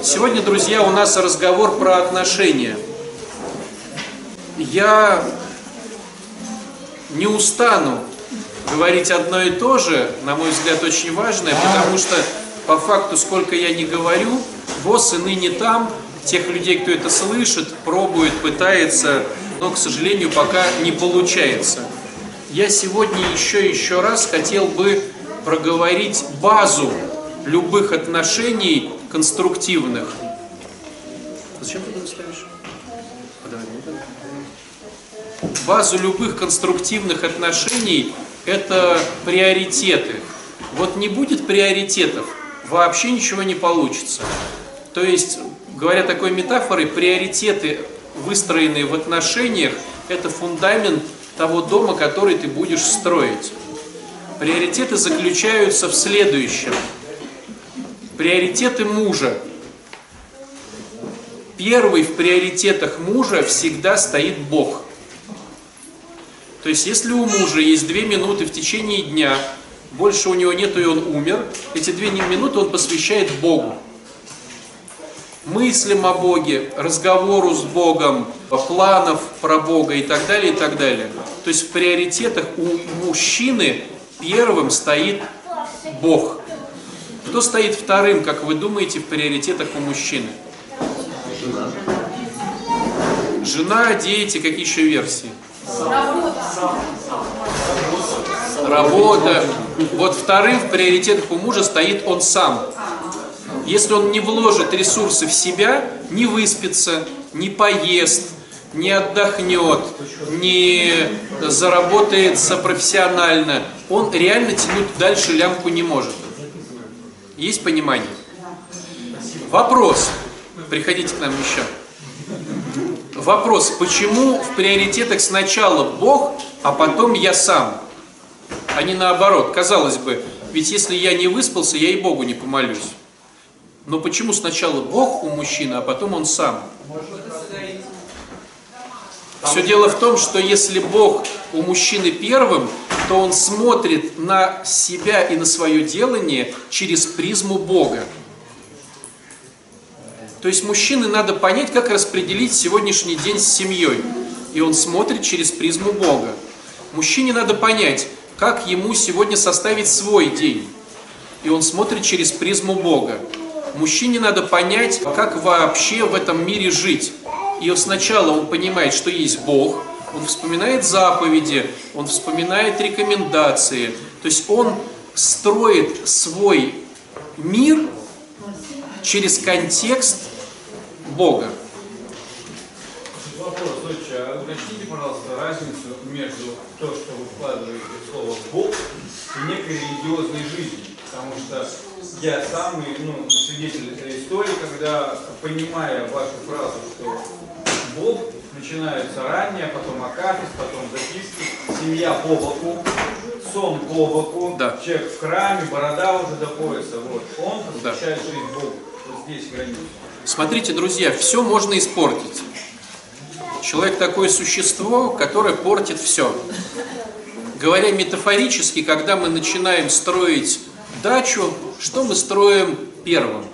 Сегодня, друзья, у нас разговор про отношения. Я не устану говорить одно и то же, на мой взгляд, очень важное, потому что по факту, сколько я не говорю, и ныне там, тех людей, кто это слышит, пробует, пытается, но, к сожалению, пока не получается. Я сегодня еще еще раз хотел бы проговорить базу любых отношений конструктивных. Зачем ты ставишь? Базу любых конструктивных отношений – это приоритеты. Вот не будет приоритетов, вообще ничего не получится. То есть, говоря такой метафорой, приоритеты, выстроенные в отношениях, это фундамент того дома, который ты будешь строить. Приоритеты заключаются в следующем. Приоритеты мужа. Первый в приоритетах мужа всегда стоит Бог. То есть, если у мужа есть две минуты в течение дня, больше у него нету и он умер, эти две минуты он посвящает Богу. Мыслям о Боге, разговору с Богом, планов про Бога и так далее, и так далее. То есть в приоритетах у мужчины первым стоит Бог. Кто стоит вторым, как вы думаете, в приоритетах у мужчины? Жена. Дети, какие еще версии? Работа. Вот вторым в приоритетах у мужа стоит он сам. Если он не вложит ресурсы в себя, не выспится, не поест, не отдохнет, не заработается профессионально, он реально тянуть дальше лямку не может. Есть понимание? Вопрос. Приходите к нам еще. Вопрос. Почему в приоритетах сначала Бог, а потом я сам? А не наоборот. Казалось бы, ведь если я не выспался, я и Богу не помолюсь. Но почему сначала Бог у мужчины, а потом он сам? Все дело в том, что если Бог у мужчины первым, то он смотрит на себя и на свое делание через призму Бога. То есть мужчине надо понять, как распределить сегодняшний день с семьей. И он смотрит через призму Бога. Мужчине надо понять, как ему сегодня составить свой день. И он смотрит через призму Бога. Мужчине надо понять, как вообще в этом мире жить. И сначала он понимает, что есть Бог, он вспоминает заповеди, он вспоминает рекомендации. То есть он строит свой мир через контекст Бога. Вопрос, а уточните, пожалуйста, разницу между то, что вы вкладываете в слово Бог и некой религиозной жизни. Потому что я сам ну, свидетель этой истории, когда, понимая вашу фразу, что Бог начинается ранее, потом акафист, потом записки, семья по боку, сон по боку, да. человек в храме, борода уже до пояса, вот, он посвящает да. жизнь Богу. Вот здесь граница. Смотрите, друзья, все можно испортить. Человек такое существо, которое портит все. Говоря метафорически, когда мы начинаем строить дачу, что мы строим первым?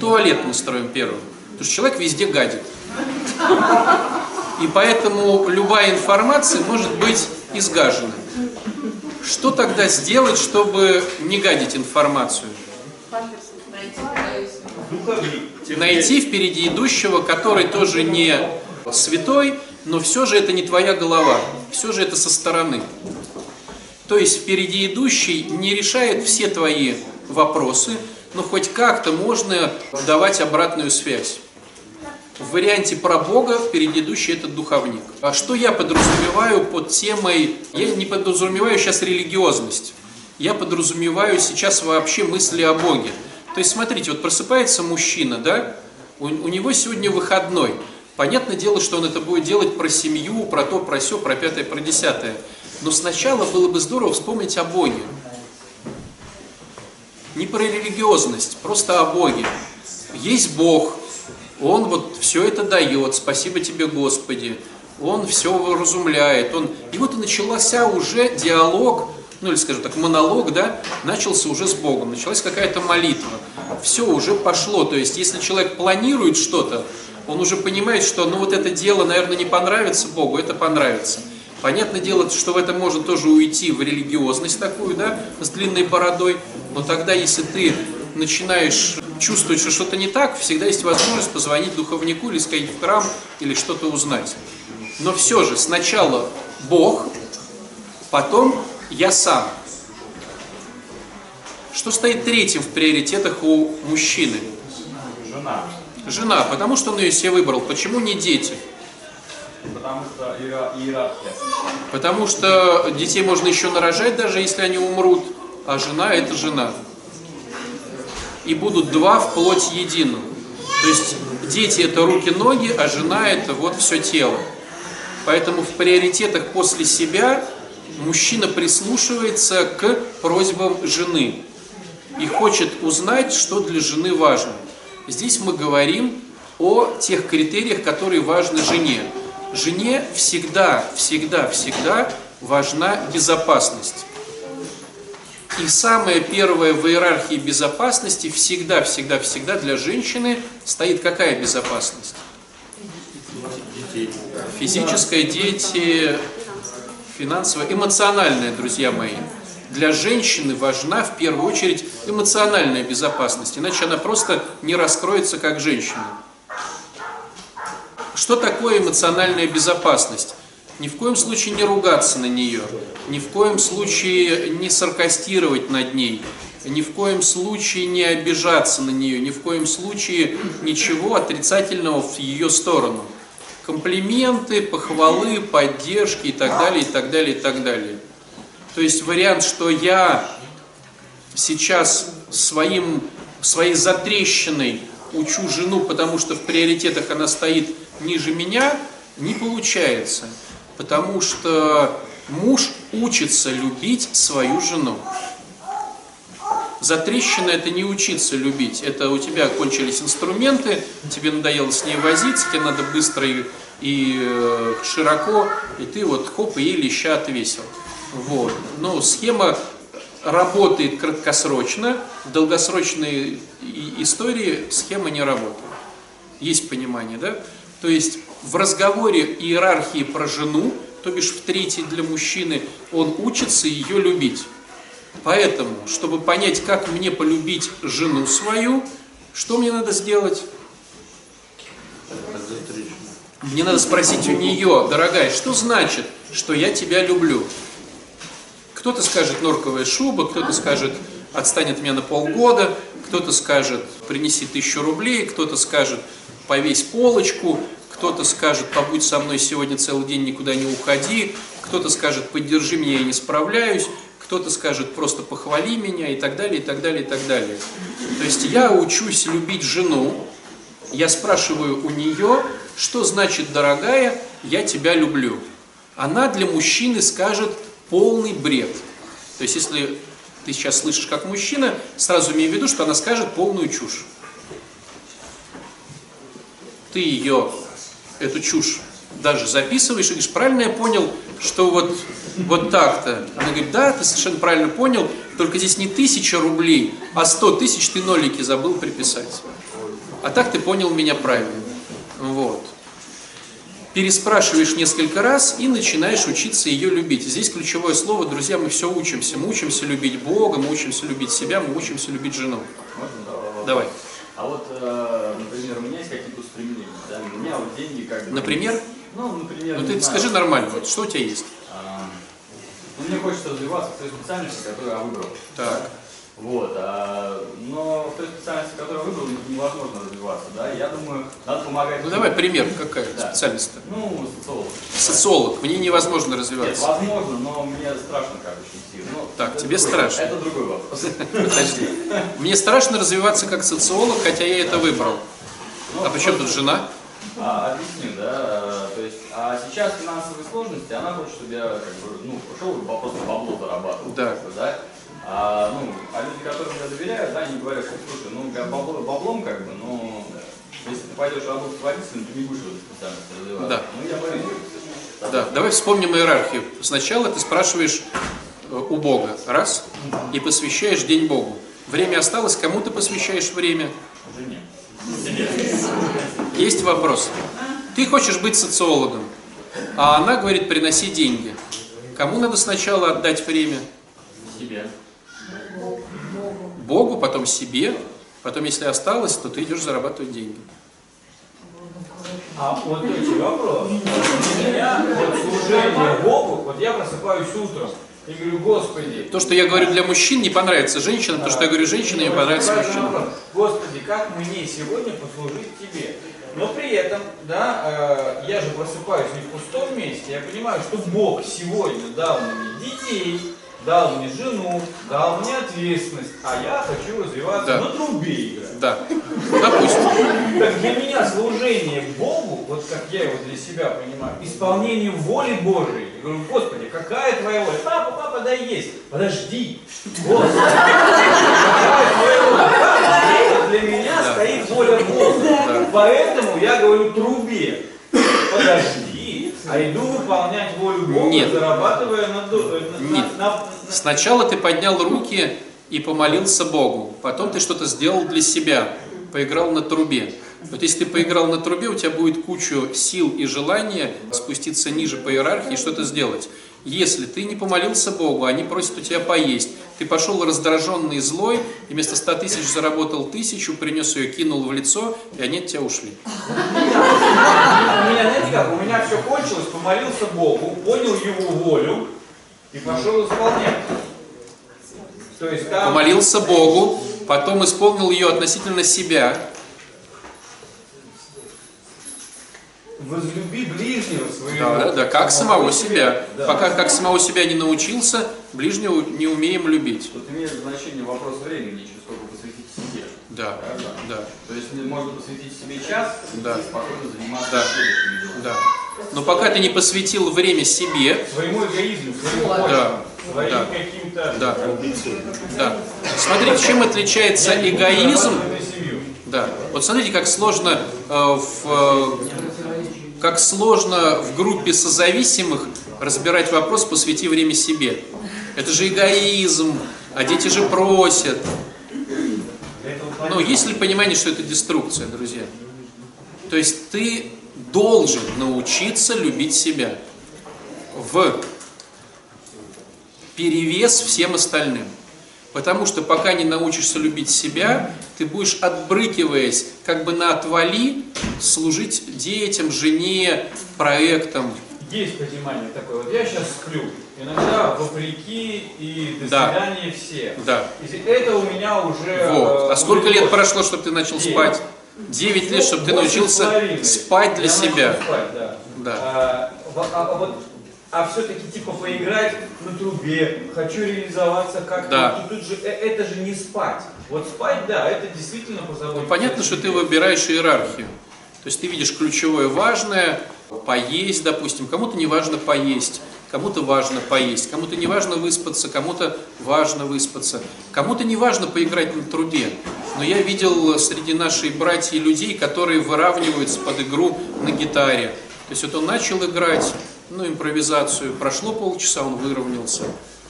Туалет мы строим первым. Потому что человек везде гадит. И поэтому любая информация может быть изгажена. Что тогда сделать, чтобы не гадить информацию? Найти впереди идущего, который тоже не святой, но все же это не твоя голова, все же это со стороны. То есть впереди идущий не решает все твои вопросы, но хоть как-то можно давать обратную связь. В варианте про Бога впереди идущий это духовник. А что я подразумеваю под темой, я не подразумеваю сейчас религиозность, я подразумеваю сейчас вообще мысли о Боге. То есть, смотрите, вот просыпается мужчина, да, у, у него сегодня выходной. Понятное дело, что он это будет делать про семью, про то, про все, про пятое, про десятое. Но сначала было бы здорово вспомнить о Боге. Не про религиозность, просто о Боге. Есть Бог, Он вот все это дает, спасибо тебе, Господи. Он все разумляет. Он... И вот и начался уже диалог ну или скажем так, монолог, да, начался уже с Богом, началась какая-то молитва. Все уже пошло. То есть, если человек планирует что-то, он уже понимает, что ну вот это дело, наверное, не понравится Богу, это понравится. Понятное дело, что в это можно тоже уйти в религиозность такую, да, с длинной бородой, но тогда, если ты начинаешь чувствовать, что что-то не так, всегда есть возможность позвонить духовнику или сходить в храм, или что-то узнать. Но все же, сначала Бог, потом я сам. Что стоит третьим в приоритетах у мужчины? Жена. Жена, потому что он ее себе выбрал. Почему не дети? Потому что иера- иерархия. Потому что детей можно еще нарожать, даже если они умрут, а жена это жена. И будут два в плоть единую. То есть дети это руки-ноги, а жена это вот все тело. Поэтому в приоритетах после себя мужчина прислушивается к просьбам жены и хочет узнать, что для жены важно. Здесь мы говорим о тех критериях, которые важны жене. Жене всегда, всегда, всегда важна безопасность. И самое первое в иерархии безопасности всегда, всегда, всегда для женщины стоит какая безопасность? Физическая, дети, финансовая, эмоциональная, друзья мои. Для женщины важна в первую очередь эмоциональная безопасность, иначе она просто не раскроется как женщина. Что такое эмоциональная безопасность? Ни в коем случае не ругаться на нее, ни в коем случае не саркастировать над ней, ни в коем случае не обижаться на нее, ни в коем случае ничего отрицательного в ее сторону. Комплименты, похвалы, поддержки и так далее, и так далее, и так далее. То есть вариант, что я сейчас своим, своей затрещиной учу жену, потому что в приоритетах она стоит ниже меня, не получается. Потому что муж учится любить свою жену. Затрещина это не учиться любить, это у тебя кончились инструменты, тебе надоело с ней возиться, тебе надо быстро и, и э, широко, и ты вот хоп, и ей леща отвесил. Вот. Но схема работает краткосрочно, в долгосрочной истории схема не работает. Есть понимание, да? То есть в разговоре иерархии про жену, то бишь в третьей для мужчины, он учится ее любить. Поэтому, чтобы понять, как мне полюбить жену свою, что мне надо сделать? Мне надо спросить у нее, дорогая, что значит, что я тебя люблю? Кто-то скажет норковая шуба, кто-то скажет отстань от меня на полгода, кто-то скажет принеси тысячу рублей, кто-то скажет повесь полочку, кто-то скажет побудь со мной сегодня целый день, никуда не уходи, кто-то скажет поддержи меня, я не справляюсь, кто-то скажет просто похвали меня и так далее, и так далее, и так далее. То есть я учусь любить жену, я спрашиваю у нее, что значит, дорогая, я тебя люблю. Она для мужчины скажет полный бред. То есть, если ты сейчас слышишь как мужчина, сразу имей в виду, что она скажет полную чушь. Ты ее, эту чушь, даже записываешь и говоришь, правильно я понял, что вот, вот так-то. Она говорит, да, ты совершенно правильно понял, только здесь не тысяча рублей, а сто тысяч ты нолики забыл приписать. А так ты понял меня правильно. Вот. Переспрашиваешь несколько раз и начинаешь учиться ее любить. Здесь ключевое слово, друзья, мы все учимся. Мы учимся любить Бога, мы учимся любить себя, мы учимся любить жену. Можно? Давай. А вот, э, например, у меня есть какие-то устремления, да, у меня вот деньги как бы... Например? Ну, например, Ну ты знаю, скажи нормально, вот что у тебя есть? а, ну, мне хочется развиваться в той специальности, которую я выбрал. Так. Вот, а, но в той специальности, которую я выбрал, невозможно развиваться, да, я думаю, надо помогать... Ну давай пример, какая Да. специальность-то? Ну, социолог. Социолог, в ней невозможно Нет, развиваться. возможно, но мне страшно, как очень сильно. Ну, Так, тебе другой- страшно? Это другой вопрос. Подожди. Мне страшно развиваться как социолог, хотя я это выбрал. Ну, А при чем тут жена? А, объясню, да, а, то есть, а сейчас финансовые сложности, она хочет, чтобы я, как бы, ну, пошел просто бабло зарабатывал. Да. да. А, ну, а люди, которым я доверяю, да, они говорят, что, слушай, ну, бабло, баблом, как бы, но если ты пойдешь работать водителем, ты не будешь в этой специальности развиваться. Да. Ну, я боюсь. Да, давай вспомним иерархию. Сначала ты спрашиваешь э, у Бога, раз, и посвящаешь день Богу. Время осталось, кому ты посвящаешь время? Жене. Есть вопрос. Ты хочешь быть социологом, а она говорит, приноси деньги. Кому надо сначала отдать время? Себе. Богу, потом себе, потом, если осталось, то ты идешь зарабатывать деньги. А вот эти вопрос. У меня вот служение Богу, вот я просыпаюсь утром и говорю, Господи, То, что я говорю для мужчин, не понравится женщинам, то, что я говорю женщинам, не понравится мужчинам. Господи, как мне сегодня послужить Тебе? Но при этом, да, э, я же просыпаюсь не в пустом месте, я понимаю, что Бог сегодня дал мне детей, дал мне жену, дал мне ответственность, а я хочу развиваться Да. на трубе играть. Да. Допустим. Так для меня служение Богу, вот как я его для себя понимаю, исполнение воли Божией. Я говорю, Господи, какая твоя воля? Папа, папа, да есть. Подожди. Господи, какая твоя воля? Для меня стоит воля Бога. Поэтому я говорю трубе. Подожди, а иду выполнять волю Бога, Нет. зарабатывая на, ду- на- Нет. на- на- Сначала ты поднял руки и помолился Богу. Потом ты что-то сделал для себя. Поиграл на трубе. Вот если ты поиграл на трубе, у тебя будет кучу сил и желания спуститься ниже по иерархии и что-то сделать. Если ты не помолился Богу, они просят у тебя поесть, ты пошел раздраженный и злой, и вместо 100 тысяч заработал тысячу, принес ее, кинул в лицо, и они от тебя ушли. У меня, знаете как, у меня все кончилось, помолился Богу, понял его волю и пошел исполнять. То есть там... Помолился Богу, потом исполнил ее относительно себя, Возлюби ближнего своего. Да, да, как самого себя. Да. Пока как самого себя не научился, ближнего не умеем любить. Тут имеет значение вопрос времени, еще сколько посвятить себе. Да, Правда? да, То есть можно посвятить себе час Да. и спокойно заниматься Да. следующими да. Но пока ты не посвятил время себе, Своему эгоизму, своему Да, своим да. каким-то... да, да. Смотрите, чем отличается эгоизм? Да. Вот смотрите, как сложно э, в э, как сложно в группе созависимых разбирать вопрос «посвяти время себе». Это же эгоизм, а дети же просят. Но есть ли понимание, что это деструкция, друзья? То есть ты должен научиться любить себя в перевес всем остальным. Потому что пока не научишься любить себя, ты будешь, отбрыкиваясь как бы на отвали, служить детям, жене, проектам. Есть понимание такое. Вот я сейчас сплю. Иногда вопреки и до Да. свидания все. Да. Это у меня уже... Вот. э, А сколько лет прошло, чтобы ты начал Девять. спать? Девять лет, чтобы ты с научился спать для Я себя. спать, да. Да. А, а- а вот, а все-таки типа поиграть на трубе, хочу реализоваться как-то. Да. Тут, же, э, это же не спать. Вот спать, да, это действительно позаботиться. Ну, понятно, что ты выбираешь иерархию. То есть ты видишь ключевое важное, поесть, допустим, кому-то не важно поесть, кому-то важно поесть, кому-то не важно выспаться, кому-то важно выспаться, кому-то не важно поиграть на трубе. Но я видел среди нашей братьев людей, которые выравниваются под игру на гитаре. То есть вот он начал играть, ну, импровизацию, прошло полчаса, он выровнялся.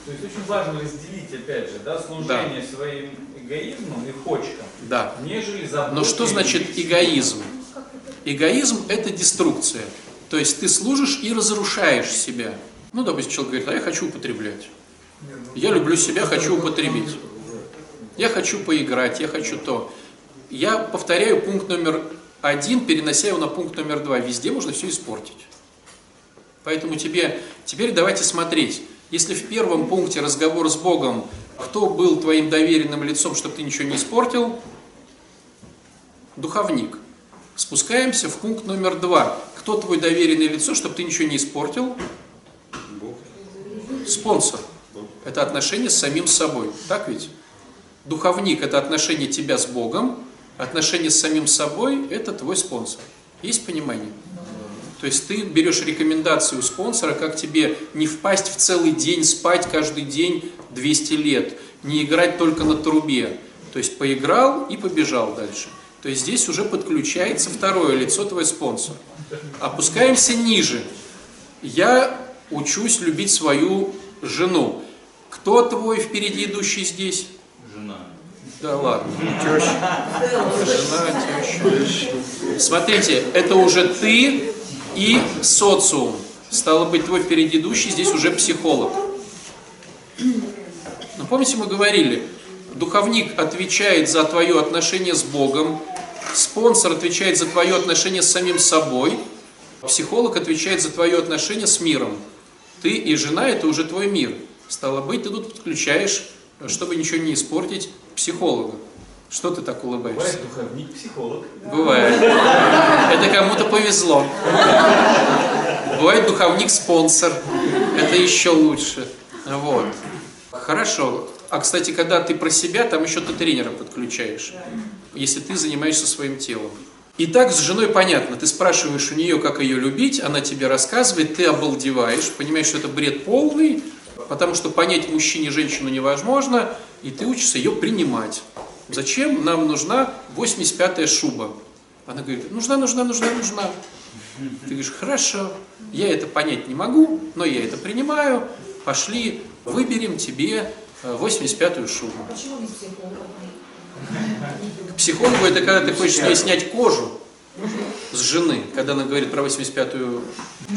То есть очень важно разделить, опять же, да, служение своим эгоизмом и почкам, Да. нежели заботой. Но что значит эгоизм? Эгоизм – это деструкция. То есть ты служишь и разрушаешь себя. Ну, допустим, человек говорит, а я хочу употреблять. Я люблю себя, хочу употребить. Я хочу поиграть, я хочу то. Я повторяю пункт номер один, перенося его на пункт номер два. Везде можно все испортить. Поэтому тебе, теперь давайте смотреть. Если в первом пункте разговор с Богом, кто был твоим доверенным лицом, чтобы ты ничего не испортил, духовник. Спускаемся в пункт номер два. Кто твой доверенное лицо, чтобы ты ничего не испортил? Спонсор. Это отношение с самим собой. Так ведь? Духовник – это отношение тебя с Богом, отношение с самим собой – это твой спонсор. Есть понимание? То есть ты берешь рекомендации у спонсора, как тебе не впасть в целый день, спать каждый день 200 лет, не играть только на трубе. То есть поиграл и побежал дальше. То есть здесь уже подключается второе лицо, твой спонсор. Опускаемся ниже. Я учусь любить свою жену. Кто твой впереди идущий здесь? Жена. Да ладно. Теща. Жена, теща. Смотрите, это уже ты и социум. Стало быть, твой впереди идущий здесь уже психолог. Но помните, мы говорили, духовник отвечает за твое отношение с Богом, спонсор отвечает за твое отношение с самим собой, психолог отвечает за твое отношение с миром. Ты и жена – это уже твой мир. Стало быть, ты тут подключаешь, чтобы ничего не испортить, психолога. Что ты так улыбаешься? Бывает духовник, психолог. Бывает. Это кому-то повезло. Бывает духовник-спонсор. Это еще лучше. Вот. Хорошо. А, кстати, когда ты про себя, там еще ты тренера подключаешь. Если ты занимаешься своим телом. Итак, с женой понятно. Ты спрашиваешь у нее, как ее любить, она тебе рассказывает, ты обалдеваешь, понимаешь, что это бред полный, потому что понять мужчине женщину невозможно, и ты учишься ее принимать. Зачем нам нужна 85-я шуба? Она говорит, нужна, нужна, нужна, нужна. Ты говоришь, хорошо, я это понять не могу, но я это принимаю, пошли, выберем тебе 85-ю шубу. Почему без психолога? К психологу это когда ты хочешь с ней снять кожу с жены, когда она говорит про 85-ю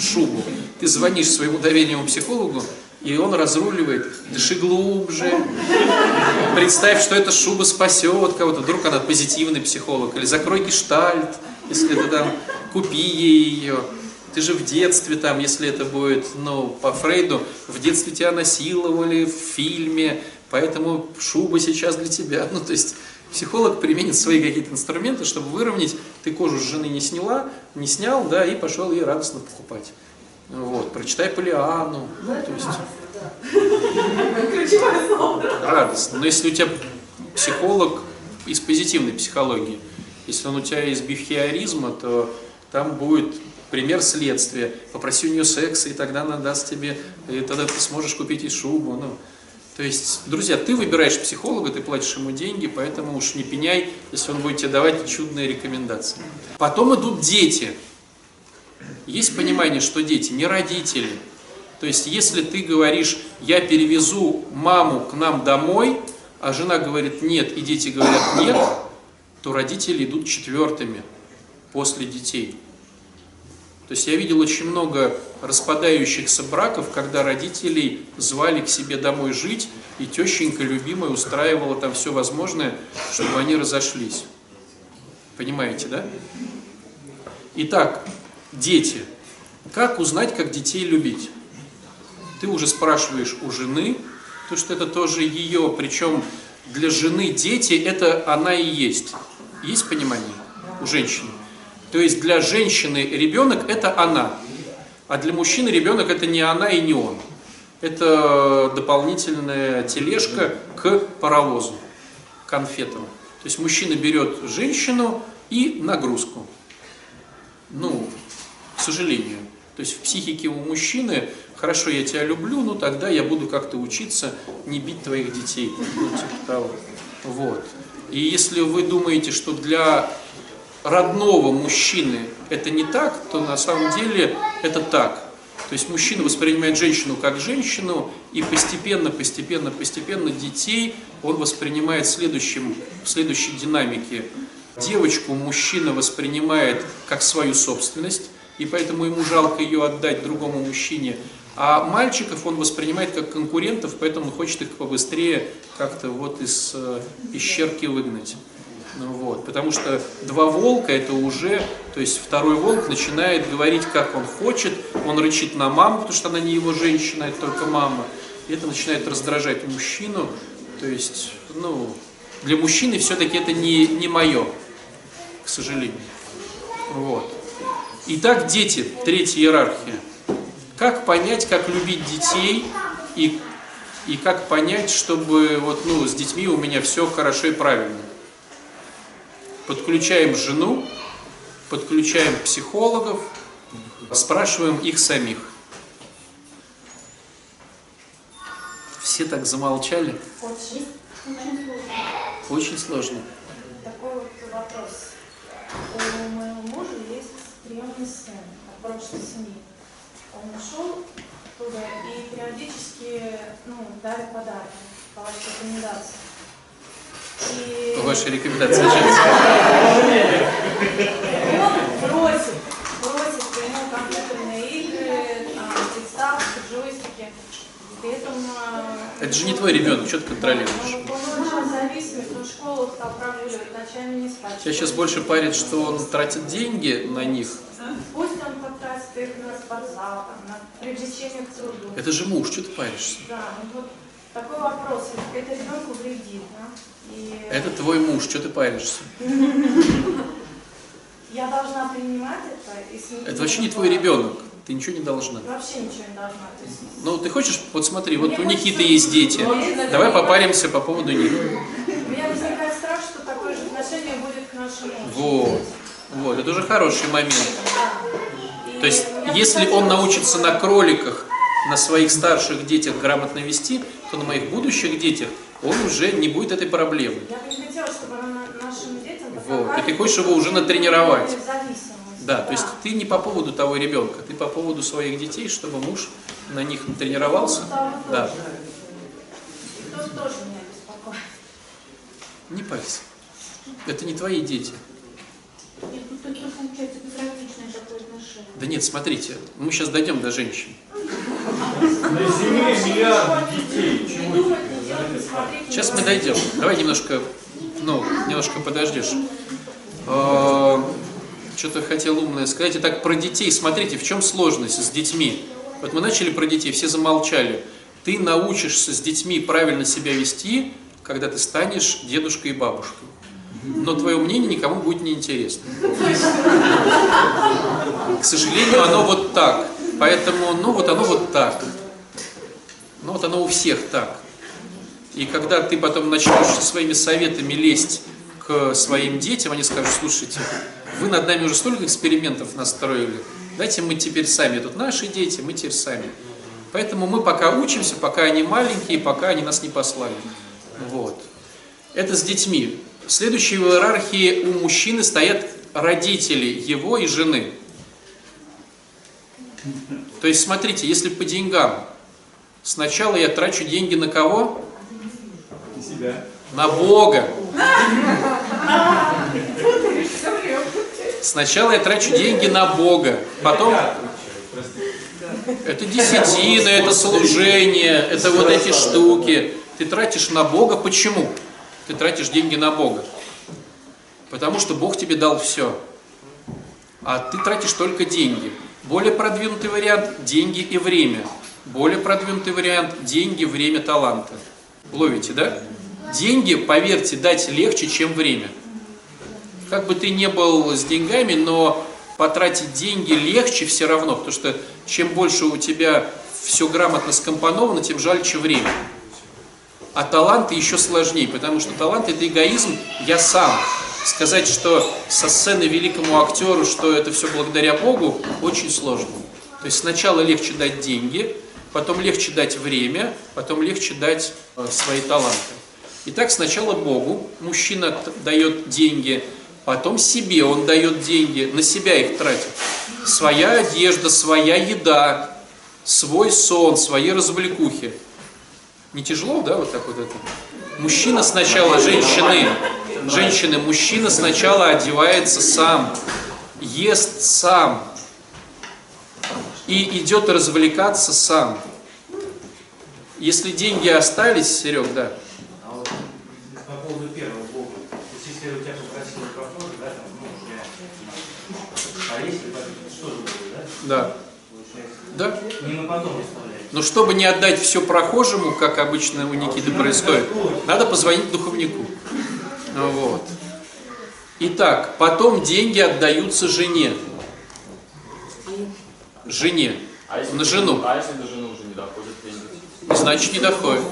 шубу. Ты звонишь своему доверенному психологу, и он разруливает, дыши глубже, представь, что эта шуба спасет кого-то, вдруг она позитивный психолог, или закрой гештальт, если ты там, купи ей ее. Ты же в детстве там, если это будет, ну, по Фрейду, в детстве тебя насиловали в фильме, поэтому шуба сейчас для тебя. Ну, то есть психолог применит свои какие-то инструменты, чтобы выровнять, ты кожу с жены не сняла, не снял, да, и пошел ей радостно покупать. Вот, прочитай Полиану, ну, то есть радостно. Но если у тебя психолог из позитивной психологии, если он у тебя из бихеоризма, то там будет пример следствия. Попроси у нее секса, и тогда она даст тебе, и тогда ты сможешь купить ей шубу. Ну, то есть, друзья, ты выбираешь психолога, ты платишь ему деньги, поэтому уж не пеняй, если он будет тебе давать чудные рекомендации. Потом идут дети. Есть понимание, что дети не родители. То есть, если ты говоришь, я перевезу маму к нам домой, а жена говорит нет, и дети говорят нет, то родители идут четвертыми после детей. То есть я видел очень много распадающихся браков, когда родителей звали к себе домой жить, и тещенька любимая устраивала там все возможное, чтобы они разошлись. Понимаете, да? Итак, дети. Как узнать, как детей любить? Ты уже спрашиваешь у жены, то что это тоже ее, причем для жены дети это она и есть. Есть понимание у женщины? То есть для женщины ребенок это она, а для мужчины ребенок это не она и не он. Это дополнительная тележка к паровозу, конфетам. То есть мужчина берет женщину и нагрузку. Ну, к сожалению. То есть в психике у мужчины, хорошо, я тебя люблю, ну тогда я буду как-то учиться не бить твоих детей. Ну, типа того. Вот. И если вы думаете, что для родного мужчины это не так, то на самом деле это так. То есть мужчина воспринимает женщину как женщину, и постепенно, постепенно, постепенно детей он воспринимает в, следующем, в следующей динамике. Девочку мужчина воспринимает как свою собственность, и поэтому ему жалко ее отдать другому мужчине. А мальчиков он воспринимает как конкурентов, поэтому хочет их побыстрее как-то вот из э, пещерки выгнать. Ну вот, потому что два волка это уже, то есть второй волк начинает говорить, как он хочет, он рычит на маму, потому что она не его женщина, это только мама. И это начинает раздражать мужчину. То есть, ну, для мужчины все-таки это не, не мое, к сожалению. Вот. Итак, дети, третья иерархия. Как понять, как любить детей и, и как понять, чтобы вот, ну, с детьми у меня все хорошо и правильно. Подключаем жену, подключаем психологов, спрашиваем их самих. Все так замолчали? Очень Очень сложно. Такой вот вопрос. У моего мужа есть приемный сын от прошлой семьи. Он ушел оттуда и периодически ну, дарят подарки по вашей рекомендации. И По вашей рекомендации. Зачем? он просит, просит к нему компьютерные игры, приставки, джойстики. При этом а, Это же не твой ребенок, что ты контролируешь? он, очень зависимый, в школу прогуливать, ночами не спать. Тебя сейчас больше парит, что он тратит деньги на них. Пусть он их на спортзал, там, на привлечение к труду. Это же муж, что ты паришься? Да, ну вот такой вопрос. Это ребенку вредит, да? И Это твой муж, что ты паришься? я должна принимать это и с ним- Это вообще не твой ребенок. Ты ничего не должна. Вообще ничего не должна. Есть, Ну, ты хочешь, вот смотри, вот у Никиты есть дети. Давай попаримся по поводу них. у меня возникает страх, что такое же отношение будет к нашему. Вот. Вот, это уже хороший момент. Да. То есть, если он научится на кроликах, на своих старших детях грамотно вести, то на моих будущих детях он уже не будет этой проблемы. Я бы не хотела, чтобы нашим детям Вот, и ты хочешь его уже натренировать. зависимость. Да, то есть ты не по поводу того ребенка, ты по поводу своих детей, чтобы муж на них тренировался. Да, И тот тоже меня беспокоит. не парься. Это не твои дети. И тут это получается безразличное такое. Да нет, смотрите, мы сейчас дойдем до женщин. На земле миллиарды детей. Чего Сейчас мы дойдем. Давай немножко, ну, немножко подождешь. Что-то хотел умное сказать. Итак, про детей. Смотрите, в чем сложность с детьми. Вот мы начали про детей, все замолчали. Ты научишься с детьми правильно себя вести, когда ты станешь дедушкой и бабушкой. Но твое мнение никому будет не интересно. К сожалению, оно вот так. Поэтому, ну вот оно вот так. Ну вот оно у всех так. И когда ты потом начнешь со своими советами лезть к своим детям, они скажут, слушайте, вы над нами уже столько экспериментов настроили, дайте мы теперь сами, тут наши дети, мы теперь сами. Поэтому мы пока учимся, пока они маленькие, пока они нас не послали. Вот. Это с детьми. В следующей в иерархии у мужчины стоят родители его и жены. То есть, смотрите, если по деньгам, сначала я трачу деньги на кого? На себя. На Бога. Сначала я трачу деньги на Бога, потом это десятина, это служение, это вот эти штуки. Ты тратишь на Бога. Почему? Ты тратишь деньги на Бога. Потому что Бог тебе дал все. А ты тратишь только деньги. Более продвинутый вариант – деньги и время. Более продвинутый вариант – деньги, время, таланты. Ловите, да? Деньги, поверьте, дать легче, чем время. Как бы ты не был с деньгами, но потратить деньги легче все равно, потому что чем больше у тебя все грамотно скомпоновано, тем жальче время. А таланты еще сложнее, потому что талант это эгоизм «я сам». Сказать, что со сцены великому актеру, что это все благодаря Богу, очень сложно. То есть сначала легче дать деньги, потом легче дать время, потом легче дать э, свои таланты. Итак, сначала Богу мужчина дает деньги, потом себе он дает деньги, на себя их тратит. Своя одежда, своя еда, свой сон, свои развлекухи. Не тяжело, да, вот так вот это? Мужчина сначала, женщины, женщины, мужчина сначала одевается сам, ест сам и идет развлекаться сам. Если деньги остались, Серег, да, А вот по поводу первого бога. То есть если у тебя попросил проход, да, там, ну, я... А если что же да? да, Получается. да. Не на потом оставлять. Но чтобы не отдать все прохожему, как обычно у Никиты происходит, надо позвонить духовнику. Вот. Итак, потом деньги отдаются жене. Жене. А На жену. А если до жены уже не доходят деньги? Значит, не доходит.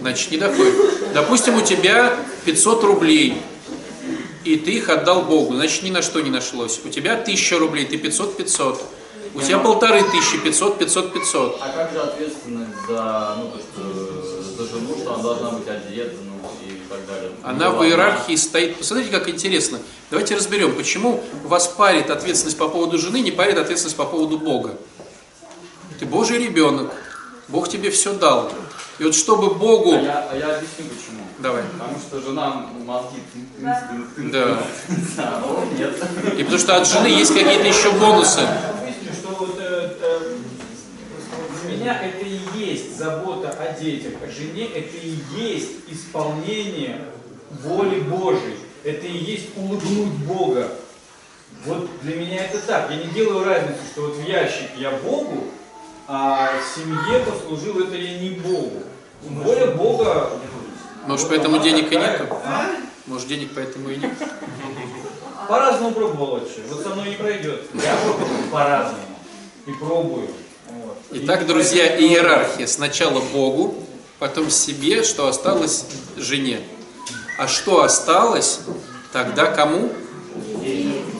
Значит, не доходит. Допустим, у тебя 500 рублей, и ты их отдал Богу. Значит, ни на что не нашлось. У тебя 1000 рублей, ты 500, 500. У тебя полторы тысячи, 500, 500, 500. А как же ответственность за, ну, то есть, за жену, что она должна быть одета, ну, и так далее? Она Ну, в иерархии стоит. Посмотрите, как интересно. Давайте разберем, почему вас парит ответственность по поводу жены, не парит ответственность по поводу Бога. Ты Божий ребенок. Бог тебе все дал. И вот чтобы Богу... А я, а я объясню почему. Давай. Потому что жена мозги тын- тын- Да. А нет. И потому что от жены есть какие-то еще бонусы. Вот э, э, для меня это и есть забота о детях, о жене, это и есть исполнение воли Божьей, это и есть улыбнуть Бога. Вот для меня это так. Я не делаю разницы, что вот в ящик я Богу, а в семье послужил это я не Богу. Воля Бога. Может, поэтому денег и такая. нету? Может, денег поэтому и нет? По-разному пробовал отче. Вот со мной не пройдет. Я пробую по-разному. И пробую. Вот. Итак, И друзья, иерархия. Сначала Богу, потом себе, что осталось жене. А что осталось, тогда кому?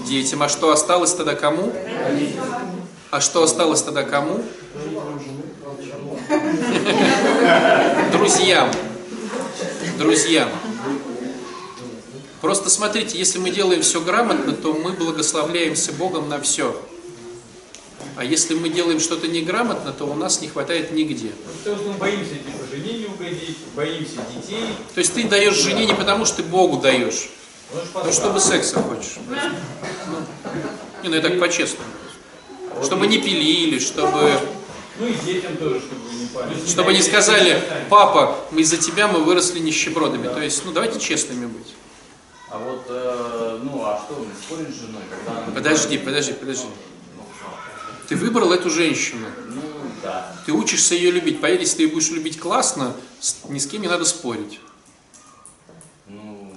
Детям. А что осталось тогда кому? А что осталось тогда кому? Друзьям. Друзьям. Просто смотрите, если мы делаем все грамотно, то мы благословляемся Богом на все. А если мы делаем что-то неграмотно, то у нас не хватает нигде. Потому что мы боимся типа жене не угодить, боимся детей. То есть ты даешь жене не потому, что ты Богу даешь, Ну, потом. чтобы секса хочешь. Ну, не, ну я так по-честному. Чтобы не пилили, чтобы, Ну и детям тоже, чтобы не пали. чтобы не сказали, папа, мы из-за тебя мы выросли нищебродами. То есть, ну давайте честными быть. А вот, э, ну, а что, мы спорим с женой, когда. Подожди, подожди, подожди. Ты выбрал эту женщину. Ну, да. Ты учишься ее любить. Поверь, если ты ее будешь любить классно, ни с кем не надо спорить. Ну,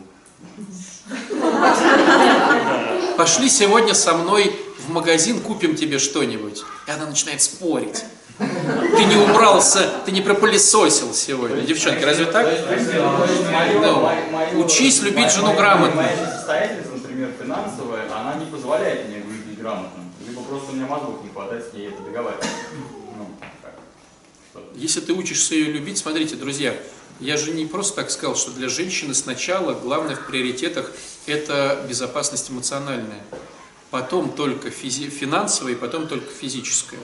Пошли сегодня со мной в магазин, купим тебе что-нибудь. И она начинает спорить. Ты не убрался, ты не пропылесосил сегодня. Девчонки, разве так? Ну, учись любить жену грамотно. Моя состоятельность, например, финансовая, она не позволяет мне любить грамотно. Мозгов не хватает с ней это договариваться. Ну? Если ты учишься ее любить, смотрите, друзья, я же не просто так сказал, что для женщины сначала главное в приоритетах это безопасность эмоциональная, потом только физи- финансовая и потом только физическая.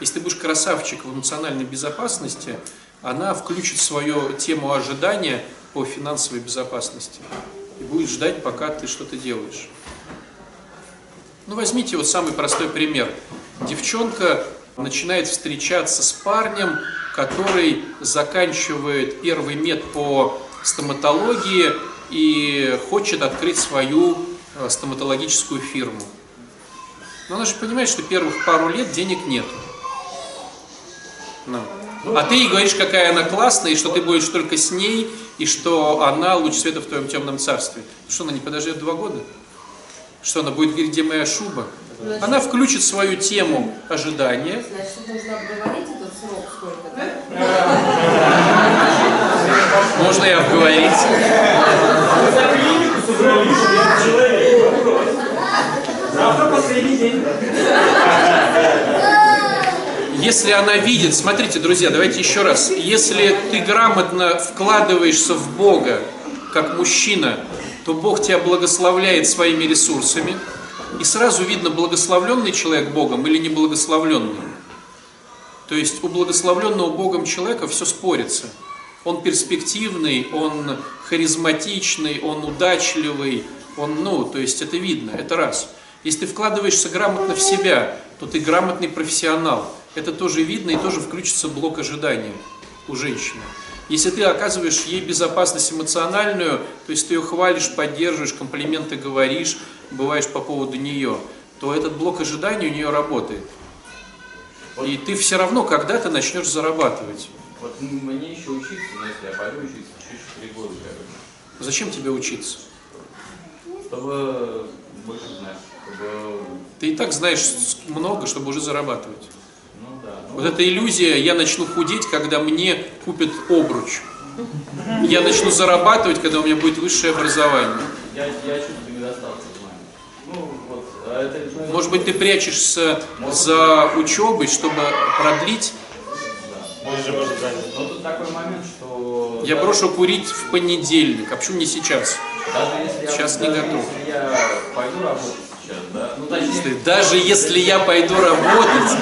Если ты будешь красавчик в эмоциональной безопасности, она включит свою тему ожидания по финансовой безопасности и будет ждать, пока ты что-то делаешь. Ну, возьмите вот самый простой пример. Девчонка начинает встречаться с парнем, который заканчивает первый мед по стоматологии и хочет открыть свою э, стоматологическую фирму. Но она же понимает, что первых пару лет денег нету. Ну. А ты ей говоришь, какая она классная, и что ты будешь только с ней, и что она луч света в твоем темном царстве. Что она не подождет два года? Что она будет говорить, где моя шуба? Она включит свою тему ожидания. Значит, нужно обговорить этот срок сколько, да? Можно и обговорить. Завтра последний день. Если она видит, смотрите, друзья, давайте еще раз. Если ты грамотно вкладываешься в Бога, как мужчина, то Бог тебя благословляет своими ресурсами. И сразу видно, благословленный человек Богом или неблагословленный. То есть у благословленного Богом человека все спорится. Он перспективный, он харизматичный, он удачливый, он, ну, то есть это видно, это раз. Если ты вкладываешься грамотно в себя, то ты грамотный профессионал. Это тоже видно и тоже включится блок ожидания у женщины. Если ты оказываешь ей безопасность эмоциональную, то есть ты ее хвалишь, поддерживаешь, комплименты говоришь, бываешь по поводу нее, то этот блок ожидания у нее работает. И ты все равно когда-то начнешь зарабатывать. Вот мне еще учиться, но если я пойду учиться, еще три года, короче. Зачем тебе учиться? Чтобы больше знать, чтобы, Ты и так знаешь много, чтобы уже зарабатывать. Да. Вот эта иллюзия, я начну худеть, когда мне купят обруч. Я начну зарабатывать, когда у меня будет высшее образование. я, я чувствую недостаток. Ну, вот, а это, ну, Может быть, ты прячешься за учебой, чтобы продлить? Но тут такой момент, что... Я даже- брошу курить в понедельник, а почему не сейчас? Даже если я, Сейчас не даже готов. если я я пойду работать сейчас, да, ну точнее, Даже если я пойду работать,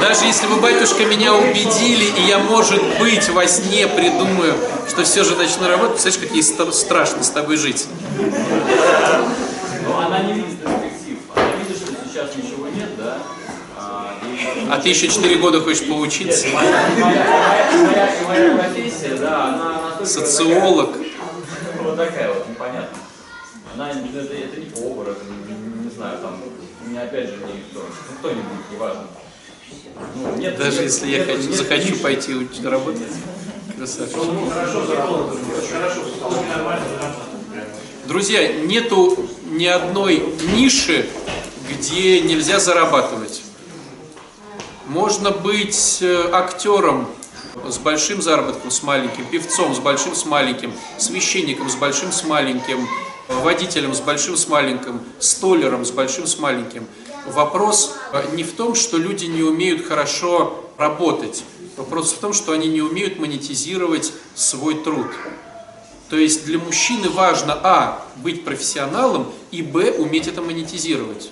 даже если вы, батюшка, меня убедили, и я, может быть, во сне придумаю, что все же начну работать, представляешь, как ей страшно с тобой жить. ну она не видит перспектив, она видит, что сейчас ничего нет, да, а, А ты еще 4 года хочешь поучиться? моя, профессия, да, она. Социолог. Вот такая вот, непонятная. Она, это, это не повар, это не знаю, там, у меня опять же никто, ну кто-нибудь, неважно. Ну, нет, Даже нет- если я нет- хочу, нет захочу ниши. пойти уч- работать. Красавчик. Хорошо заработал, очень хорошо, психологи нормально. Друзья, нету ни одной ниши, где нельзя зарабатывать. Можно быть э, актером с большим заработком, с маленьким, певцом с большим, с маленьким, священником с большим, с маленьким, водителем с большим, с маленьким, столером с большим, с маленьким. Вопрос э, не в том, что люди не умеют хорошо работать. Вопрос в том, что они не умеют монетизировать свой труд. То есть для мужчины важно, а, быть профессионалом, и, б, уметь это монетизировать.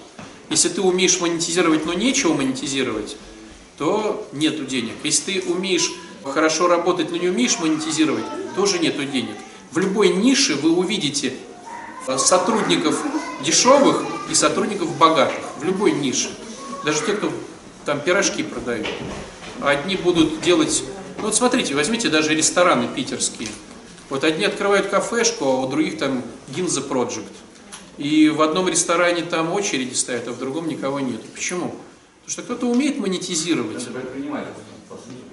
Если ты умеешь монетизировать, но нечего монетизировать, то нету денег. Если ты умеешь хорошо работать, но не умеешь монетизировать, тоже нету денег. В любой нише вы увидите сотрудников дешевых и сотрудников богатых. В любой нише. Даже те, кто там пирожки продают. Одни будут делать... Ну вот смотрите, возьмите даже рестораны питерские. Вот одни открывают кафешку, а у других там Гинза Project. И в одном ресторане там очереди стоят, а в другом никого нет. Почему? Потому что кто-то умеет монетизировать.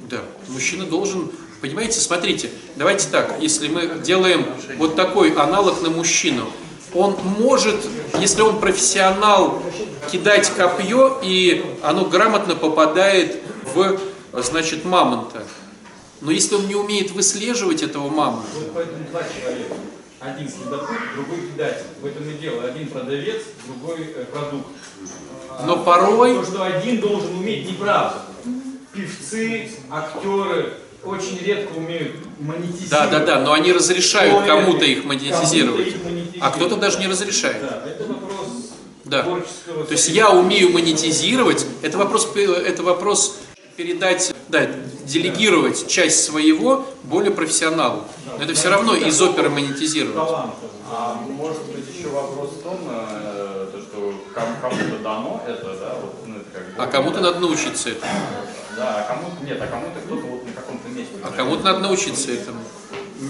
Да, мужчина должен, понимаете, смотрите, давайте так, если мы делаем вот такой аналог на мужчину, он может, если он профессионал, кидать копье, и оно грамотно попадает в, значит, мамонта. Но если он не умеет выслеживать этого мамонта, Вот поэтому два человека. Один следопыт, другой кидатель. В этом и дело. Один продавец, другой э, продукт. но порой, То, что один должен уметь, неправда. Певцы, актеры очень редко умеют монетизировать. да, да, да, но они разрешают кому-то их монетизировать, их монетизировать. а кто-то даже не разрешает. Да, это вопрос Да. творческого То есть я умею монетизировать, это вопрос, это вопрос передать, да, делегировать часть своего более профессионалу. Но это все равно из оперы монетизировать. А может быть еще вопрос в том, э, то, что ком- кому-то дано это, да, вот, ну, это как бы, А кому-то надо научиться этому. Да, а кому-то нет, а кому-то кто-то вот на каком-то месте. А кому-то надо научиться этому.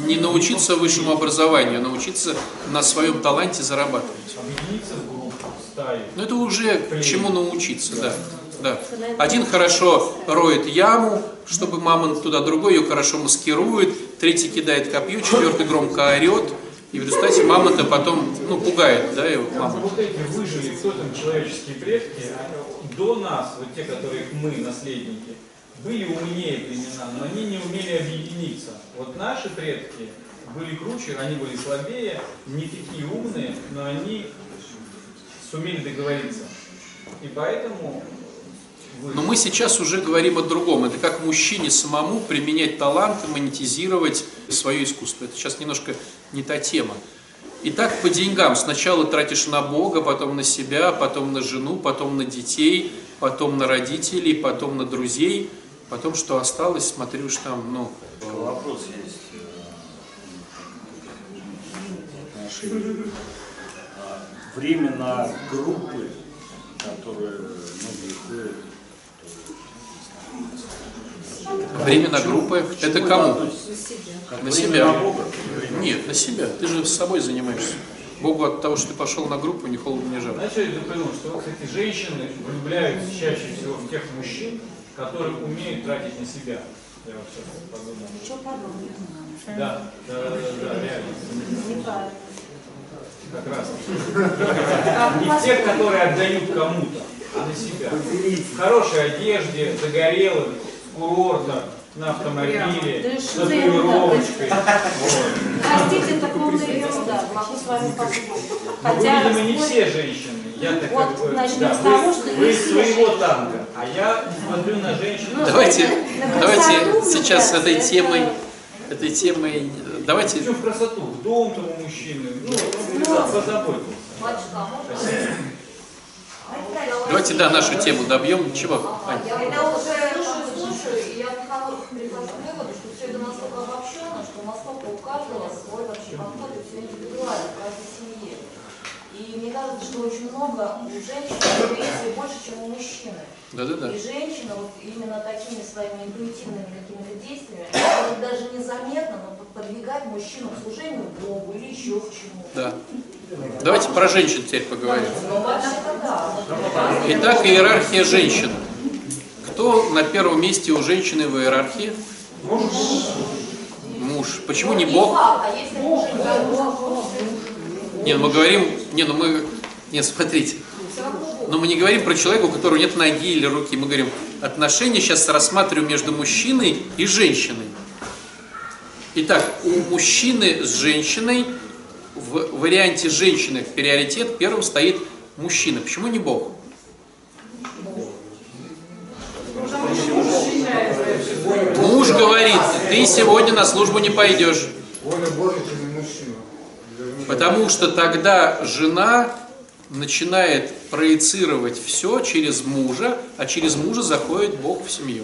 Не научиться высшему образованию, а научиться на своем таланте зарабатывать. Объединиться в группу, стаи. Но это уже к чему научиться, да. да. Один хорошо роет яму, чтобы мамонт туда, другой ее хорошо маскирует, третий кидает копье, четвертый громко орет, и в результате мамонта потом, ну, пугает, да, его мамонт. Вот эти выжили, кто там человеческие предки, до нас, вот те, которых мы, наследники, были умнее племена, но они не умели объединиться. Вот наши предки были круче, они были слабее, не такие умные, но они сумели договориться. И поэтому Но мы сейчас уже говорим о другом. Это как мужчине самому применять таланты, монетизировать свое искусство. Это сейчас немножко не та тема. Итак, по деньгам. Сначала тратишь на Бога, потом на себя, потом на жену, потом на детей, потом на родителей, потом на друзей. Потом, что осталось, смотри уж там, ну, Вопрос есть. э, Наши а, временно группы, которые многие ходят, время на группы. Это кому? На себя. на Бога. Нет, на себя. Ты же с собой занимаешься. Богу от того, что ты пошел на группу, ни холодно, ни жарко. Начали я понял, что вот эти женщины влюбляются чаще всего в тех мужчин, которые умеют тратить на себя. Я вот сейчас подумал. Что подумал? Да, да, да, да, да, реально. Как раз. Не в тех, которые отдают кому-то, а на себя. В хорошей одежде, загорелых, курорта, на автомобиле, с за. Вот. Простите, это полная ерунда. Могу с вами поспорить. Ну, вы, Хотя видимо, не все женщины. Я так Вот как бы, начнем да, с того, что вы, вы все своего танка, а я смотрю на женщин. Ну, Давайте, на давайте сейчас влюбляться, этой это- темой, этой темой, давайте Причем в красоту, в дом там у мужчины, ну, он позаботился. Батюшка, можно? Давайте, да, нашу тему добьем. Чего? Ань? Слушаю, и я прихожу к выводу, что все это настолько обобщенно, что настолько у каждого свой вообще подход и все индивидуально в каждой семье. И мне кажется, что очень много у женщин агрессии больше, чем у мужчины. Да-да-да. И женщина вот именно такими своими интуитивными какими-то действиями, может даже незаметно, но подвигать мужчину к служению Богу или еще к чему-то. Да. Давайте про женщин теперь поговорим. Ну, да. Итак, иерархия женщин. Кто на первом месте у женщины в иерархии? Муж. Почему не Не Бог? муж не Не, ну мы говорим, не, ну мы, нет, смотрите, но мы не говорим про человека, у которого нет ноги или руки, мы говорим, отношения сейчас рассматриваем между мужчиной и женщиной. Итак, у мужчины с женщиной, в варианте женщины в приоритет первым стоит мужчина. Почему не Бог? Муж говорит, ты сегодня на службу не пойдешь. Потому что тогда жена начинает проецировать все через мужа, а через мужа заходит Бог в семью.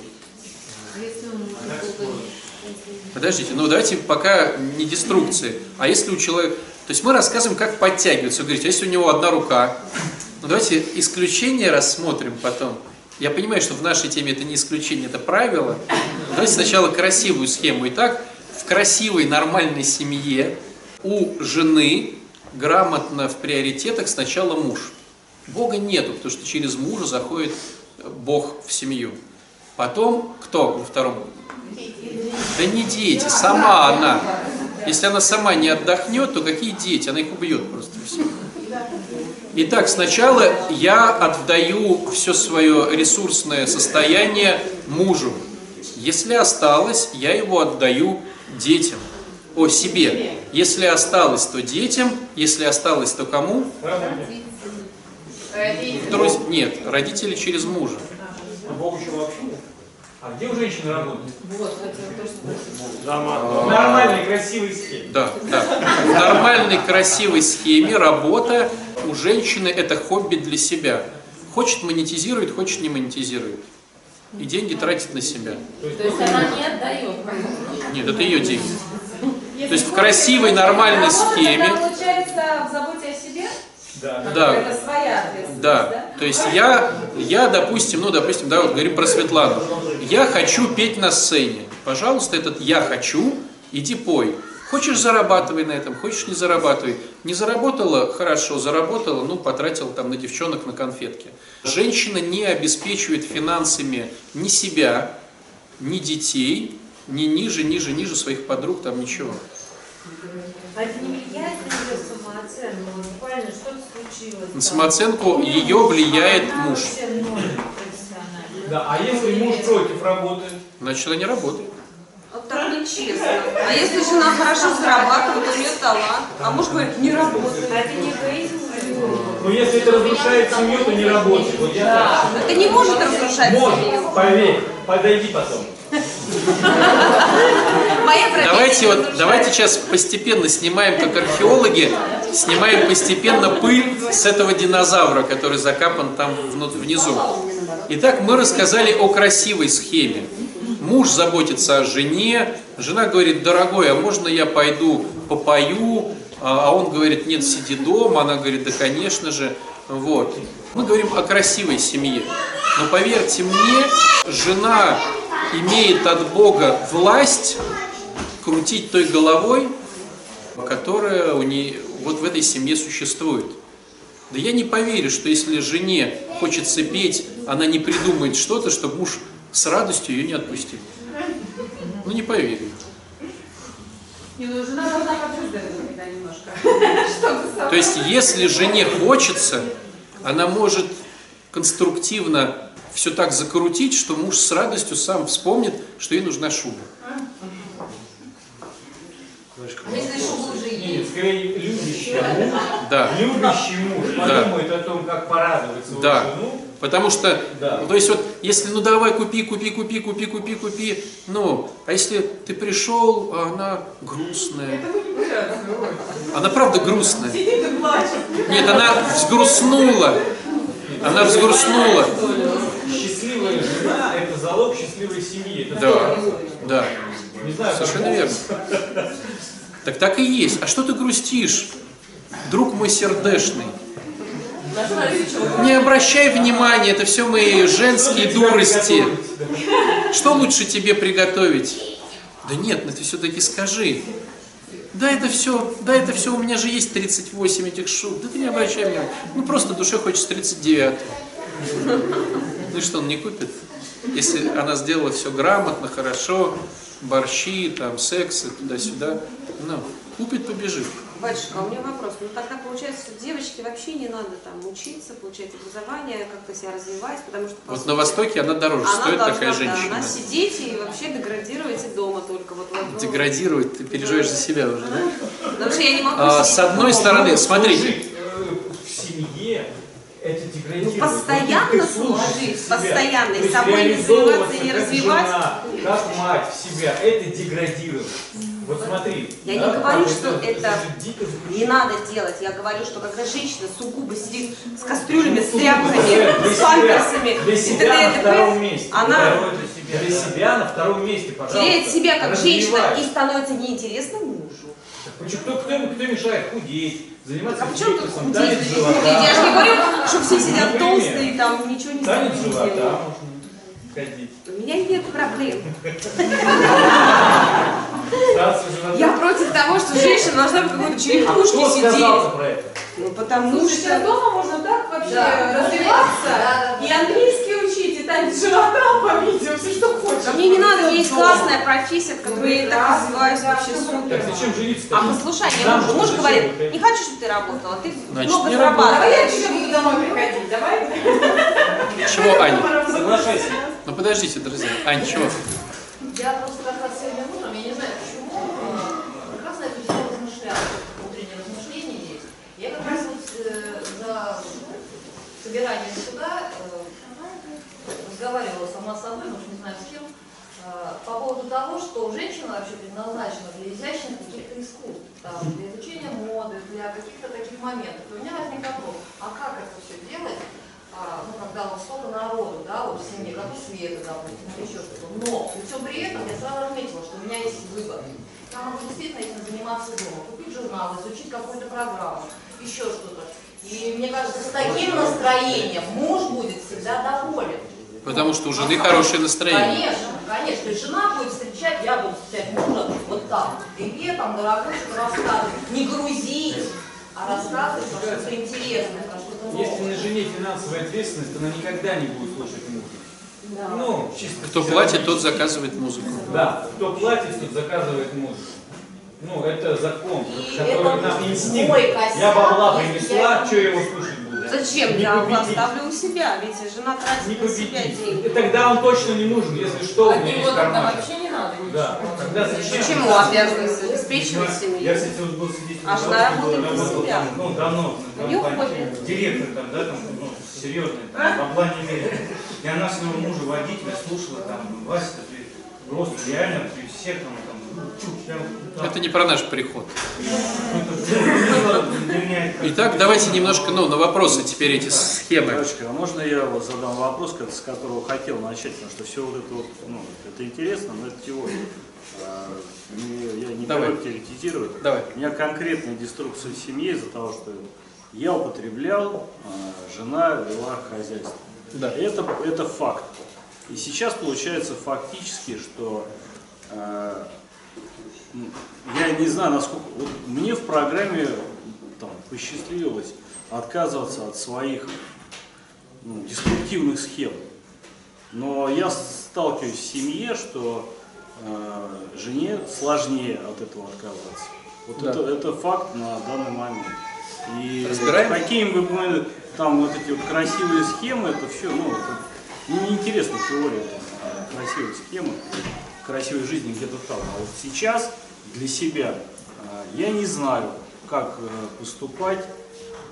Подождите, ну давайте пока не деструкции. А если у человека... То есть мы рассказываем, как подтягиваться. Вы говорите, а если у него одна рука? Ну давайте исключение рассмотрим потом. Я понимаю, что в нашей теме это не исключение, это правило. Давайте сначала красивую схему. Итак, в красивой, нормальной семье у жены грамотно в приоритетах сначала муж. Бога нету, потому что через мужа заходит Бог в семью. Потом кто во втором? Да не дети, сама она. Если она сама не отдохнет, то какие дети? Она их убьет просто все. Итак, сначала я отдаю все свое ресурсное состояние мужу. Если осталось, я его отдаю детям. О, себе. Если осталось, то детям. Если осталось, то кому? Друз- Нет, родители через мужа. Бог еще вообще нет. А где у женщины работает? Вот. В нормальной, красивой схеме. Да, да. В нормальной, красивой схеме работа у женщины это хобби для себя. Хочет монетизирует, хочет не монетизирует. И деньги тратит на себя. То есть она не отдает. Нет, это ее деньги. То есть в красивой, нормальной схеме. Получается в заботе о себе? Да. Да. Это своя ответственность, Да, то есть я, я, допустим, ну, допустим, да, вот говорим про Светлану. Я хочу петь на сцене. Пожалуйста, этот я хочу, иди пой. Хочешь зарабатывай на этом, хочешь не зарабатывай. Не заработала, хорошо, заработала, ну, потратила там на девчонок на конфетки. Женщина не обеспечивает финансами ни себя, ни детей, ни ниже, ниже, ниже своих подруг, там ничего. А это не влияет на ее самооценку? Вот Буквально что-то случилось. На самооценку ее влияет Она муж. Да, а если муж против работает? Значит, она не работает. Так нечестно. А если жена хорошо зарабатывает, у нее талант, а муж говорит, не работает. Это не эгоизм? Ну если это разрушает семью, то не работает. Вот я так Это не может разрушать Может, семью. поверь, подойди потом. Давайте вот, давайте сейчас постепенно снимаем, как археологи, снимаем постепенно пыль с этого динозавра, который закапан там внизу. Итак, мы рассказали о красивой схеме. Муж заботится о жене, жена говорит, дорогой, а можно я пойду попою? А а он говорит, нет, сиди дома. Она говорит, да, конечно же. Вот. Мы говорим о красивой семье. Но поверьте мне, жена имеет от Бога власть крутить той головой, которая у нее вот в этой семье существует. Да я не поверю, что если жене хочется петь, она не придумает что-то, чтобы муж с радостью ее не отпустил. Ну не поверю. Не, ну жена должна почувствовать иногда немножко. То есть если жене хочется, она может конструктивно все так закрутить, что муж с радостью сам вспомнит, что ей нужна шуба. А если шуба уже Нет, есть? скорее любящий муж, Да. любящий муж Да. подумает о том, как порадовать свою Да. жену, Потому что, Да. ну, то есть вот, если, ну давай, купи, купи, купи, купи, купи, купи, ну, а если ты пришел, а она грустная, она правда грустная. Нет, она взгрустнула, она взгрустнула. Счастливая жена – это залог счастливой семьи. Это Да, да, Не знаю, как совершенно верно. Так так и есть. А что ты грустишь, друг мой сердешный? Не обращай внимания, это все мои женские дурости. Что лучше тебе приготовить? Да нет, ну ты все-таки скажи. Да это все, да это все, у меня же есть 38 этих шуб. Да ты не обращай внимания. Ну просто душе хочется 39. Ну и что, он не купит? Если она сделала все грамотно, хорошо, борщи, там, секс и туда-сюда, ну, купит, побежит. Батюшка, а у меня вопрос. Ну тогда получается, что девочке вообще не надо там учиться, получать образование, как-то себя развивать, потому что по Вот сути, на Востоке она дороже она стоит, должна, такая да, женщина. она сидеть и вообще деградировать и дома только. Вот, вот, ну, Деградирует, ты переживаешь за себя уже, да? Потому что я не могу А, с одной Ну, стороны, ну, смотрите, э, в семье это Ну, деградирует. постоянно ты служишь служить, постоянно, и собой не заниматься, и не развивать. жена, как мать в себя, это деградирует. Вот смотри. Я да, не говорю, что это не надо делать. Я говорю, что когда женщина сугубо сидит с кастрюлями, с тряпками, с памперсами, Для и себя т.д. и т.п., втором месте. она Для себя на втором месте, пожалуйста. теряет себя как женщина и становится неинтересна мужу. Почему? Кто, кто, кто мешает худеть, заниматься А почему тут фитнесом, худеть? танец живота? Я же не говорю, что все сидят толстые и там ничего не Танец живота можно ходить. У меня нет проблем. Я против того, что женщина должна в какой-то А черепушке сказал сидеть. Ну, потому Слушай, что... сейчас дома можно так вообще Да. развиваться, Да, да, и английский учить, и танец живота по видео, все что хочешь. А мне не надо, у меня есть классная профессия, в которой я так развиваюсь вообще Так супер. зачем жениться А послушание, Нам муж, муж говорит, не хочу, чтобы ты работала, ты Значит, много не Давай зарабатываешь. я еще буду домой приходить, давай. Чего, Аня? Соглашайся. Ну подождите, друзья. Ань, чего? Я просто как раз сегодня утром, я не знаю почему, э, как раз на эту тему размышляла, утреннее размышление есть. Я как раз вот э, за собиранием сюда э, разговаривала сама с собой, может не знаю с кем, по поводу того, что женщина вообще предназначена для изящных каких-то искусств, там, для изучения моды, для каких-то таких моментов. И у меня возник вопрос, а как это все делать? А, ну, когда вот столько народу, да, вот в семье, как у Света, допустим, или еще что-то. Но при всем при этом я сразу отметила, что у меня есть выбор. Я могу действительно этим заниматься дома, купить журнал, изучить какую-то программу, еще что-то. И мне кажется, с таким настроением муж будет всегда доволен. Потому что у жены хорошее настроение. Конечно, конечно. То есть жена будет встречать, я буду встречать мужа вот так. Тебе там, дорогой, что рассказывать. Не грузить, а рассказывать про что-то интересное, что-то Если на жене финансовая ответственность, она никогда не будет слушать мужа. Ну, чисто Кто платит, тот заказывает музыку. Да, кто платит, тот заказывает музыку. Ну, это закон, И который это нам инстинкт. Я бабла принесла, что я его слушать? Зачем? Не Я победить. оставлю у себя, ведь жена Не тратит на себя деньги. И тогда он точно не нужен, если что, у меня есть карман. не надо. Да, тогда зачем? Почему обязанность обеспечивать Я, семью? кстати, вот был свидетелем А жена того, что работает на работал себя. там, ну, давно, У неё компании, хобби. директор там, да, там, ну, серьезный, там, бабла не верит. И она своего мужа водителя слушала, там, Вася, ты просто реально при всех там, там, ну, чушь, прям, там, Это не про наш приход. это Итак, давайте немножко, ну, на вопросы теперь эти схемы. Девочка, а можно я вот задам вопрос, с которого хотел начать, потому что все вот это вот, ну, это интересно, но это теория. А, я не Давай. привык теоретизировать. Давай. У меня конкретная деструкция в семье из-за того, что я употреблял, а, жена вела хозяйство. Да. Это, это факт. И сейчас получается фактически, что э, я не знаю, насколько... Вот мне в программе посчастливилось отказываться от своих ну, деструктивных схем. Но я сталкиваюсь в семье, что э, жене сложнее от этого отказываться. Вот Да. это, это факт на данный момент. И Разбираем? какие бы мы там вот эти вот красивые схемы, это все, ну, это неинтересна теория там, а красивые схемы, красивой жизни где-то там. А вот сейчас для себя э, я не знаю, как э, поступать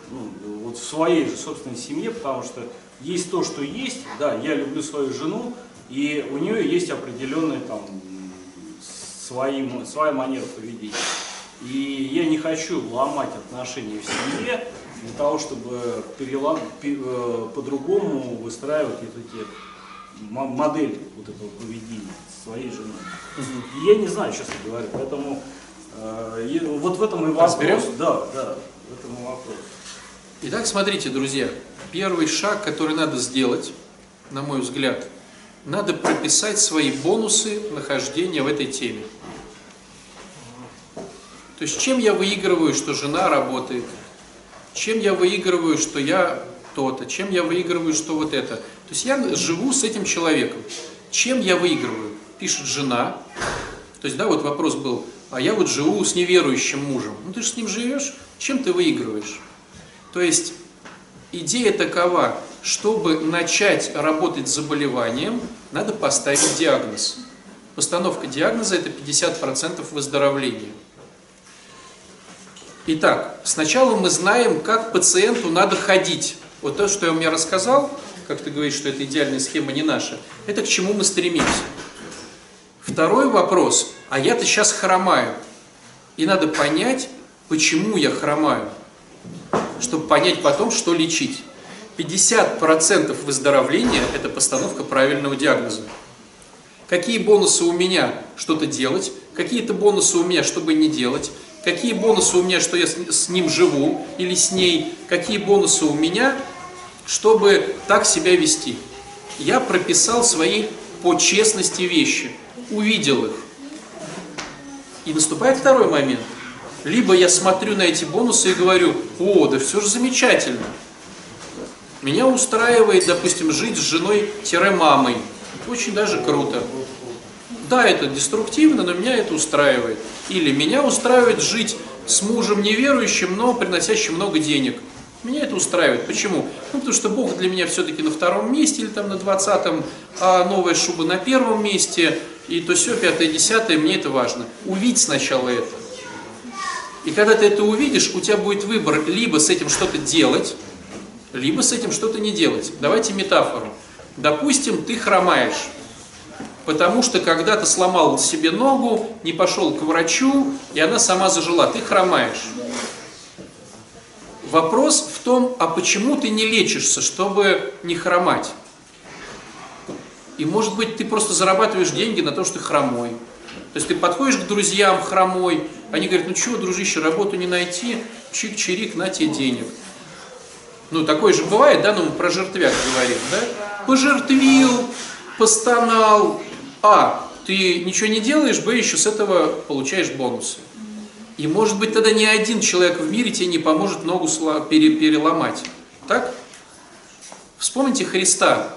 ну, вот в своей же собственной семье, потому что есть то, что есть, да, я люблю свою жену, и у нее есть определенная там свои, своя манера поведения. И я не хочу ломать отношения в семье для того, чтобы перелом, э, по-другому выстраивать вот эти модель вот этого поведения своей жены. Я не знаю, честно говоря, поэтому э, вот в этом и вопрос. Разберем? Да, да, в этом и вопрос. Итак, смотрите, друзья, первый шаг, который надо сделать, на мой взгляд, надо прописать свои бонусы нахождения в этой теме. То есть, чем я выигрываю, что жена работает, чем я выигрываю, что я то-то, чем я выигрываю, что вот это. То есть, я живу с этим человеком. Чем я выигрываю? Пишет жена. То есть, да, вот вопрос был, а я вот живу с неверующим мужем. Ну, ты же с ним живешь, чем ты выигрываешь? То есть, идея такова, чтобы начать работать с заболеванием, надо поставить диагноз. Постановка диагноза – это 50% выздоровления. Итак, сначала мы знаем, как пациенту надо ходить. Вот то, что я мне рассказал, как ты говоришь, что это идеальная схема не наша, это к чему мы стремимся. Второй вопрос, а я-то сейчас хромаю. И надо понять, почему я хромаю, чтобы понять потом, что лечить. 50% выздоровления – это постановка правильного диагноза. Какие бонусы у меня что-то делать, какие-то бонусы у меня, чтобы не делать, какие бонусы у меня, что я с ним живу или с ней, какие бонусы у меня, чтобы так себя вести. Я прописал свои по честности вещи, увидел их. И наступает второй момент. Либо я смотрю на эти бонусы и говорю, о, да все же замечательно. Меня устраивает, допустим, жить с женой-мамой. Очень даже круто. Да, это деструктивно, но меня это устраивает. Или меня устраивает жить с мужем неверующим, но приносящим много денег. Меня это устраивает. Почему? Ну, потому что Бог для меня все-таки на втором месте или там на двадцатом, а новая шуба на первом месте, и то все, пятое, десятое, мне это важно. Увидеть сначала это. И когда ты это увидишь, у тебя будет выбор либо с этим что-то делать, либо с этим что-то не делать. Давайте метафору. Допустим, ты хромаешь, потому что когда-то сломал себе ногу, не пошел к врачу, и она сама зажила. Ты хромаешь. Вопрос в том, а почему ты не лечишься, чтобы не хромать? И может быть ты просто зарабатываешь деньги на то, что ты хромой. То есть ты подходишь к друзьям хромой, они говорят, ну чего, дружище, работу не найти, чик-чирик, на тебе денег. Ну, такое же бывает, да, ну мы про жертвяк говорим, да? Пожертвил, постонал, а, ты ничего не делаешь, б, еще с этого получаешь бонусы. И может быть тогда ни один человек в мире тебе не поможет ногу переломать. Так? Вспомните Христа.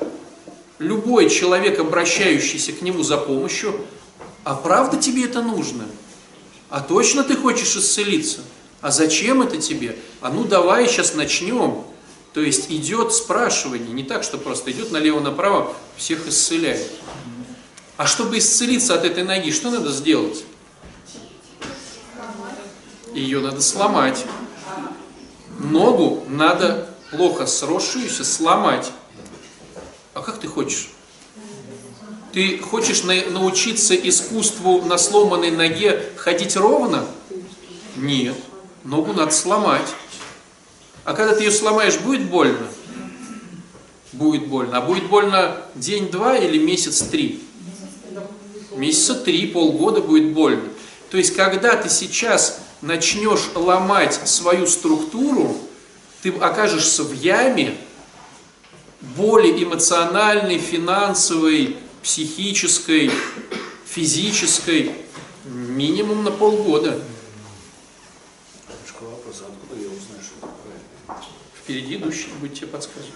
Любой человек, обращающийся к нему за помощью, а правда тебе это нужно? А точно ты хочешь исцелиться? А зачем это тебе? А ну давай сейчас начнем. То есть идет спрашивание, не так, что просто идет налево-направо, всех исцеляет. А чтобы исцелиться от этой ноги, что надо сделать? Ее надо сломать. Ногу надо плохо сросшуюся сломать. А как ты хочешь? Ты хочешь на научиться искусству на сломанной ноге ходить ровно? Нет. Ногу надо сломать. А когда ты ее сломаешь, будет больно? Будет больно. А будет больно день-два или месяц-три? Месяца три, полгода будет больно. То есть, когда ты сейчас начнешь ломать свою структуру, ты окажешься в яме боли эмоциональной, финансовой, психической, физической, минимум на полгода. Вопрос, а откуда я узнаю, что правильно? Впереди идущий будет тебе подсказывать.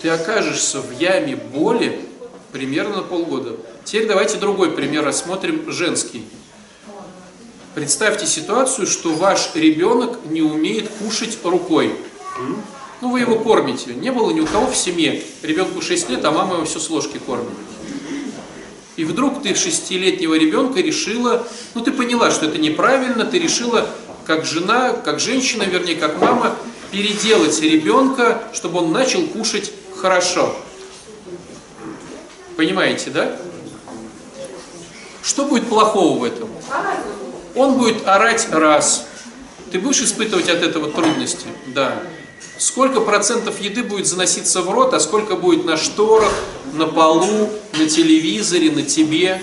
Ты окажешься в яме боли примерно на полгода. Теперь давайте другой пример рассмотрим, женский. Представьте ситуацию, что ваш ребенок не умеет кушать рукой. Ну, вы его кормите. Не было ни у кого в семье. Ребенку 6 лет, а мама его все с ложки кормит. И вдруг ты шестилетнего ребенка решила, ну ты поняла, что это неправильно, ты решила как жена, как женщина, вернее, как мама, переделать ребенка, чтобы он начал кушать хорошо. Понимаете, да? Что будет плохого в этом? Он будет орать раз. Ты будешь испытывать от этого трудности? Да. Сколько процентов еды будет заноситься в рот, а сколько будет на шторах, на полу, на телевизоре, на тебе?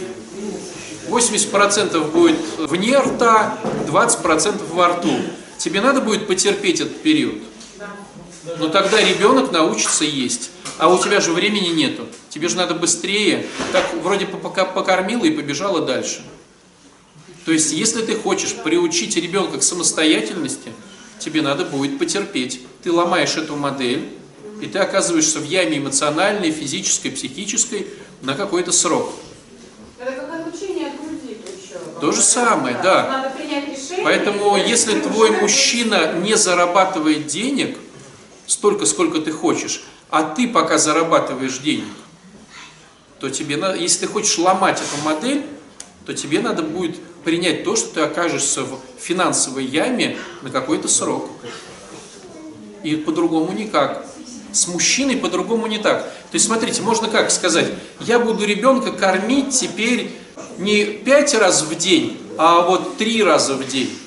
80% будет вне рта, 20% во рту. Тебе надо будет потерпеть этот период. Но тогда ребенок научится есть. А у тебя же времени нету. Тебе же надо быстрее. Так вроде покормила и побежала дальше. То есть, если ты хочешь приучить ребенка к самостоятельности, тебе надо будет потерпеть. Ты ломаешь эту модель, и ты оказываешься в яме эмоциональной, физической, психической на какой-то срок. Это как обучение от груди еще. То же самое, да. Надо принять решение. Поэтому, если твой мужчина не зарабатывает денег столько, сколько ты хочешь, а ты пока зарабатываешь денег, то тебе надо, если ты хочешь ломать эту модель, то тебе надо будет принять то, что ты окажешься в финансовой яме на какой-то срок. И по-другому никак. С мужчиной по-другому не так. То есть, смотрите, можно как сказать, я буду ребенка кормить теперь не пять раз в день, а вот три раза в день,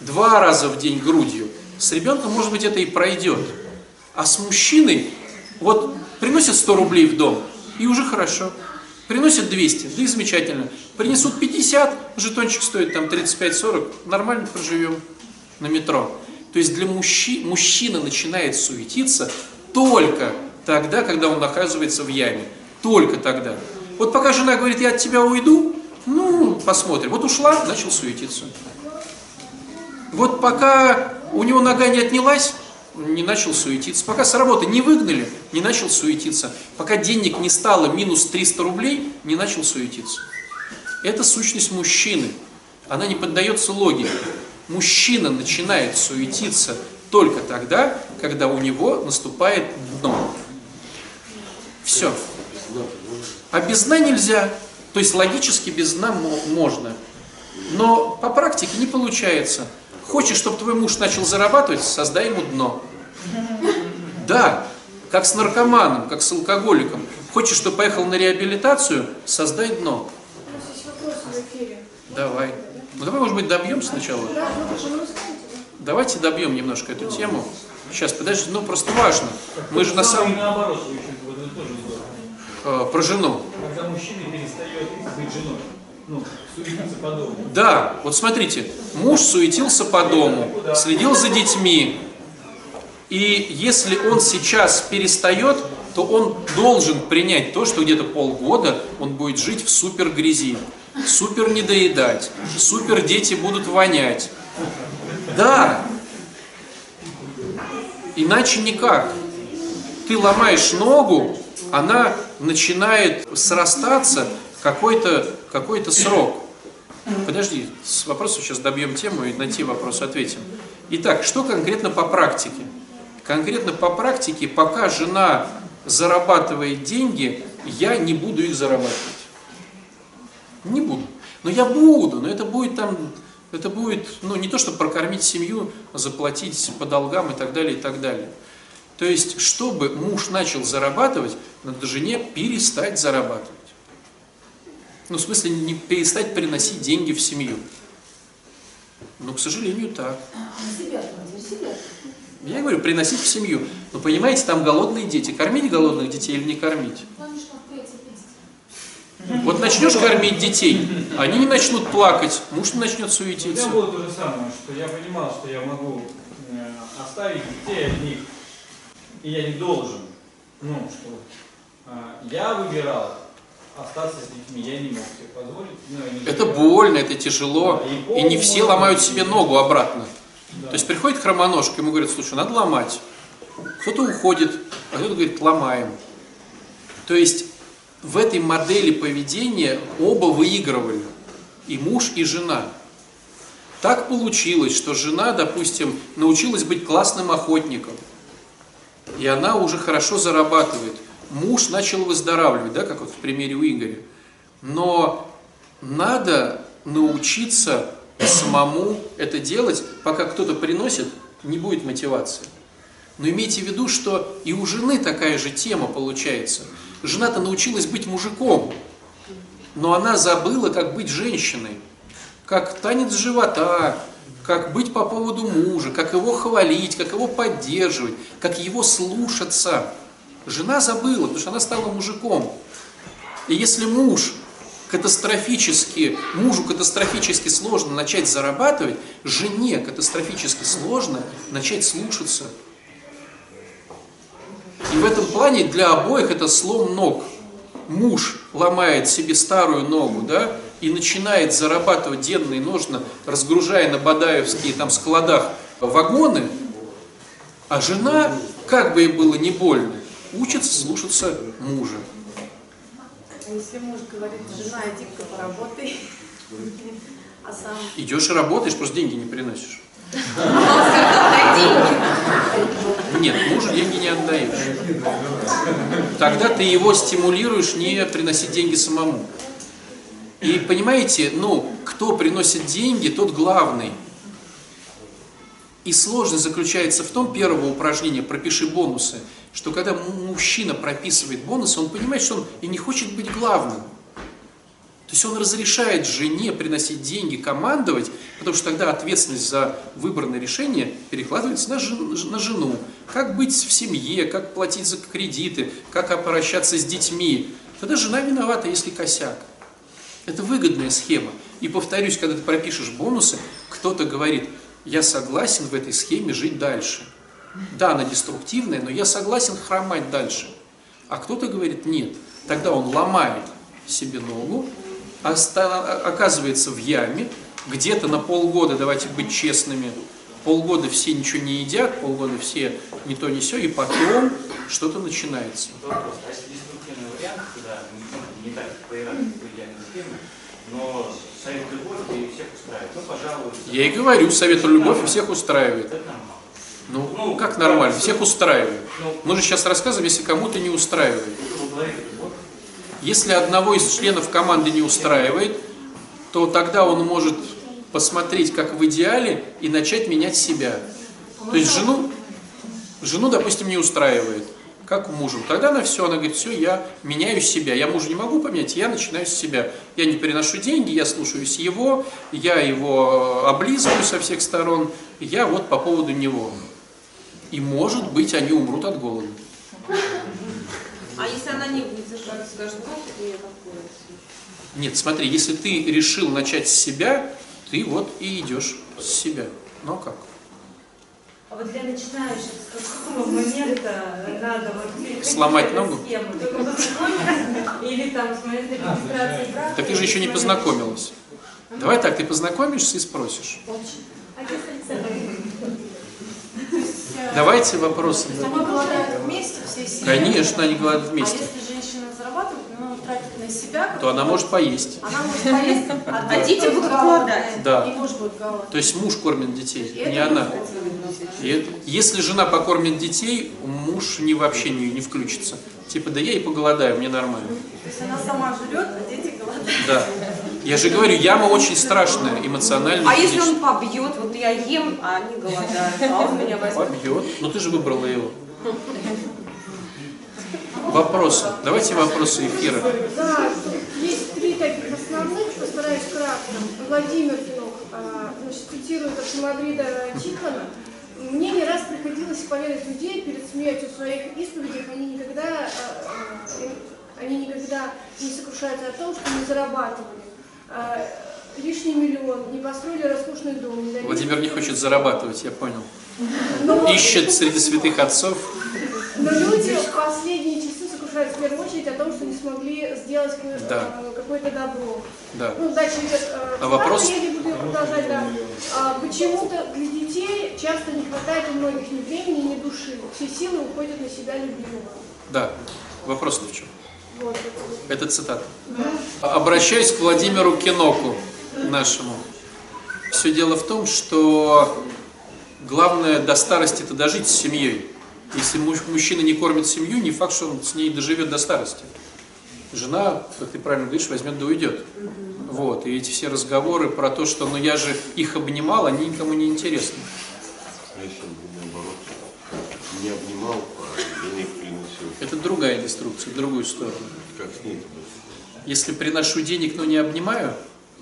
два раза в день грудью. С ребенком, может быть, это и пройдет. А с мужчиной, вот приносят 100 рублей в дом, и уже хорошо. Приносят 200, да и замечательно. Принесут 50, жетончик стоит там 35-40, нормально проживем на метро. То есть для мужчи, мужчина начинает суетиться только тогда, когда он оказывается в яме. Только тогда. Вот пока жена говорит, я от тебя уйду, ну, посмотрим. Вот ушла, начал суетиться. Вот пока у него нога не отнялась, не начал суетиться. Пока с работы не выгнали, не начал суетиться. Пока денег не стало минус 300 рублей, не начал суетиться. Это сущность мужчины. Она не поддается логике. Мужчина начинает суетиться только тогда, когда у него наступает дно. Все. А без дна нельзя. То есть логически без дна мо- можно. Но по практике не получается. Хочешь, чтобы твой муж начал зарабатывать, создай ему дно. Да, как с наркоманом, как с алкоголиком. Хочешь, чтобы поехал на реабилитацию, создай дно. Давай. Ну давай, может быть, добьем сначала. Давайте добьем немножко эту тему. Сейчас, подожди, ну просто важно. Мы же на самом... наоборот, э, про жену. Когда мужчина перестает быть женой, ну, суетиться по дому. Да, вот смотрите, муж суетился по дому, следил за детьми. И если он сейчас перестает, то он должен принять то, что где-то полгода он будет жить в супер грязи, супер недоедать, супер дети будут вонять. Да, иначе никак. Ты ломаешь ногу, она начинает срастаться какой-то какой срок. Подожди, с вопросом сейчас добьем тему и на те вопросы ответим. Итак, что конкретно по практике? Конкретно по практике, пока жена зарабатывает деньги, я не буду их зарабатывать. Не буду. Но я буду, но это будет там, это будет, ну, не то, чтобы прокормить семью, заплатить по долгам и так далее, и так далее. То есть, чтобы муж начал зарабатывать, надо жене перестать зарабатывать. Ну, в смысле, не перестать приносить деньги в семью. Ну, к сожалению, так. Я говорю, приносить в семью. Но понимаете, там голодные дети. Кормить голодных детей или не кормить? Вот начнешь кормить детей, они не начнут плакать, муж не начнет У суетиться. меня было то же самое, что я понимал, что я могу э, оставить детей одних, и я не должен. Ну, что э, я выбирал остаться с детьми, я не мог себе позволить. я не Это выбирал. больно, это тяжело, и не все ломают себе ногу обратно. Да. То есть приходит хромоножка, ему говорят, слушай, надо ломать. Кто-то уходит, а кто-то говорит, ломаем. То есть в этой модели поведения оба выигрывали. И муж, и жена. Так получилось, что жена, допустим, научилась быть классным охотником. И она уже хорошо зарабатывает. Муж начал выздоравливать, да, как вот в примере у Игоря. Но надо научиться самому это делать, пока кто-то приносит, не будет мотивации. Но имейте в виду, что и у жены такая же тема получается. Жена-то научилась быть мужиком, но она забыла, как быть женщиной. Как танец живота, как быть по поводу мужа, как его хвалить, как его поддерживать, как его слушаться. Жена забыла, потому что она стала мужиком. И если муж катастрофически, мужу катастрофически сложно начать зарабатывать, жене катастрофически сложно начать слушаться. И в этом плане для обоих это слом ног. Муж ломает себе старую ногу, да, и начинает зарабатывать денные ножны, разгружая на Бадаевские там складах вагоны, а жена, как бы ей было не больно, учится слушаться мужа. А если муж говорит, жена, иди-ка поработай, а сам... Идешь и работаешь, просто деньги не приносишь. Нет, мужу деньги не отдаешь. Тогда ты его стимулируешь не приносить деньги самому. И понимаете, ну, кто приносит деньги, тот главный. И сложность заключается в том, первого упражнения «пропиши бонусы», что когда мужчина прописывает бонусы, он понимает, что он и не хочет быть главным. То есть он разрешает жене приносить деньги, командовать, потому что тогда ответственность за выбранное решение перекладывается на, жен, на жену. Как быть в семье, как платить за кредиты, как обращаться с детьми. Тогда жена виновата, если косяк. Это выгодная схема. И повторюсь, когда ты пропишешь бонусы, кто-то говорит, я согласен в этой схеме жить дальше. Да, она деструктивная, но я согласен хромать дальше. А кто-то говорит, нет. Тогда он ломает себе ногу, оказывается в яме, где-то на полгода, давайте быть честными, полгода все ничего не едят, полгода все не то не все, и потом что-то начинается. Вопрос, а если деструктивный вариант, когда ну, не так по иерархии, по идеальной схеме, но совет любовь и всех устраивает, ну, пожалуй... Я и говорю, совет любовь и всех устраивает. Ну, ну, как нормально, всех устраивает. Мы же сейчас рассказываем, если кому-то не устраивает. Если одного из членов команды не устраивает, то тогда он может посмотреть, как в идеале, и начать менять себя. То есть жену, жену, допустим, не устраивает, как мужем. Тогда на все, она говорит, все, я меняю себя. Я мужа не могу поменять, я начинаю с себя. Я не переношу деньги, я слушаюсь его, я его облизываю со всех сторон, я вот по поводу него. И может быть, они умрут от голода. А если она не будет зажать, скажет, ну, я. Нет, смотри, если ты решил начать с себя, ты вот и идешь с себя. А как? А вот для начинающих с какого момента надо вот сломать ногу? Схему? Или там смотреть регистрации брака? Так ты же еще не познакомилась. Давай так, ты познакомишься и спросишь. А Давайте вопросы. Они. Конечно, они А вместе. Если женщина зарабатывает, но тратит на себя, То она может поесть. она может поесть, а, А дети будут голодать. Да. И муж будет голодный. То есть муж кормит детей, И не это она. И это- если жена покормит детей, муж не вообще не, не включится. Типа, да я и поголодаю, мне нормально. То есть она сама жрет, а дети голодают. Да. Я же говорю, яма очень страшная, эмоционально. А если он побьет, вот я ем, а они голодают, а он меня возьмет. Побьет. Ну ты же выбрала его. Вопросы. Давайте вопросы эфира. Да, есть три таких основных, постараюсь кратко. Владимир Финок, а, значит, цитирует от Мадрида Тихона. Мне не раз приходилось поведать людей перед смертью в своих исповедях, они никогда, а, а, они никогда не сокрушаются о том, что не зарабатывали. Лишний миллион, не построили роскошный дом. не Владимир не хочет зарабатывать, я понял. Но- Ищет среди святых отцов. Но люди в последние сокрушаются в первую очередь о том, что не смогли сделать э, Да. какое-то добро. Да. Ну, дальше э, А вопрос? я не буду продолжать, да. А, почему-то для детей часто не хватает у многих ни времени, ни души. Все силы уходят на себя любимого. Да. Вопрос в чем? Вот, это цитата. Обращаюсь к Владимиру Киноку, нашему. Все дело в том, что главное до старости это дожить с семьей. Если муж- мужчина не кормит семью, не факт, что он с ней доживет до старости. Жена, как ты правильно говоришь, возьмет да уйдет. Вот, и эти все разговоры про то, что ну я же их обнимал, они никому не интересны. А если бы наоборот не обнимал, а денег приносил? Это другая деструкция, другую сторону. Как с ней Если приношу денег, но не обнимаю,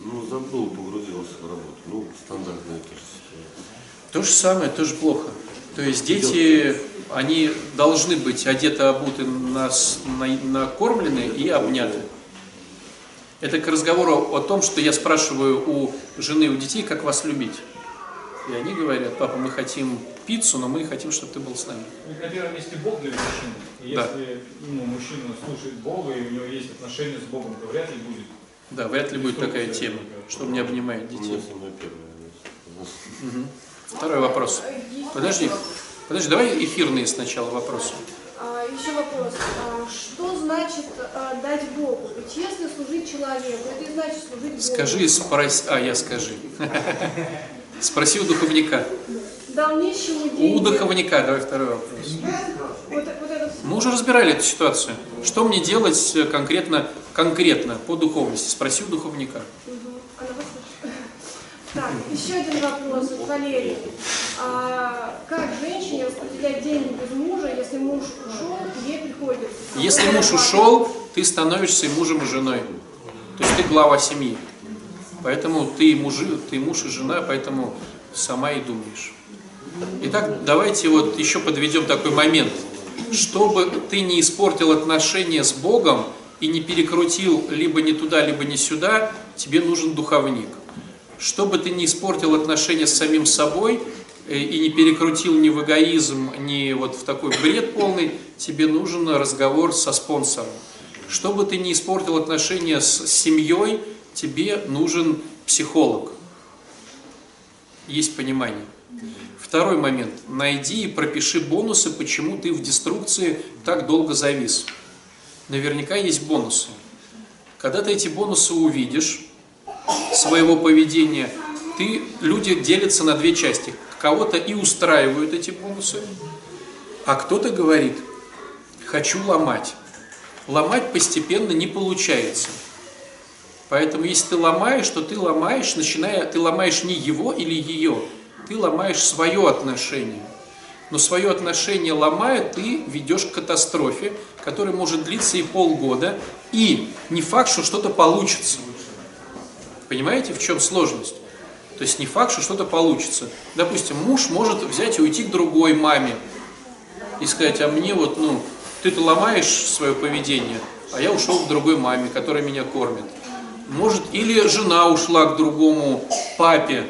Ну, забыл, погрузился в работу. Ну, стандартная тоже ситуация. то же самое, тоже плохо. То есть дети, они должны быть одеты, обуты, нас- на- накормлены и обняты. Это к разговору о том, что я спрашиваю у жены и у детей, как вас любить. И они говорят, папа, мы хотим пиццу, но мы хотим, чтобы ты был с нами. Ведь На первом месте Бог для мужчины. И Да. если ну, мужчина слушает Бога, и у него есть отношения с Богом, то вряд ли будет. Да, вряд ли будет такая тема, что не обнимает детей. У меня самое первое. Мгм. Второй вопрос. Подожди, подожди, давай эфирные сначала вопросы. А, еще вопрос. А, что значит а, дать Богу? Ведь если служить человеку, это и значит служить Богу. Скажи, спроси, а я скажи. Спроси у духовника. Дал нищему деньги. У духовника, давай второй вопрос. Мы уже разбирали эту ситуацию. Что мне делать э, конкретно, конкретно по духовности? Спроси у духовника. Мгм. Так, еще один вопрос от Валерии. А, как женщине распределять деньги без мужа, если муж ушел, ей приходится? Если муж ушел, ты становишься мужем, и женой. То есть ты глава семьи. Поэтому ты, мужи, ты муж и жена, поэтому сама и думаешь. Итак, давайте вот еще подведем такой момент. Чтобы ты не испортил отношения с Богом и не перекрутил либо не туда, либо не сюда, тебе нужен духовник. Чтобы ты не испортил отношения с самим собой э, и не перекрутил ни в эгоизм, ни вот в такой бред полный, тебе нужен разговор со спонсором. Чтобы ты не испортил отношения с семьей, тебе нужен психолог. Есть понимание. Второй момент. Найди и пропиши бонусы, почему ты в деструкции так долго завис. Наверняка есть бонусы. Когда ты эти бонусы увидишь, своего поведения, ты, люди делятся на две части. Кого-то и устраивают эти бонусы, а кто-то говорит, хочу ломать. Ломать постепенно не получается. Поэтому если ты ломаешь, то ты ломаешь, начиная, ты ломаешь не его или ее, ты ломаешь свое отношение. Но свое отношение ломая, ты ведешь к катастрофе, которая может длиться и полгода, и не факт, что что-то получится. Понимаете, в чем сложность? То есть не факт, что что-то получится. Допустим, муж может взять и уйти к другой маме и сказать, а мне вот, ну, ты-то ломаешь свое поведение, а я ушел к другой маме, которая меня кормит. Может, или жена ушла к другому папе,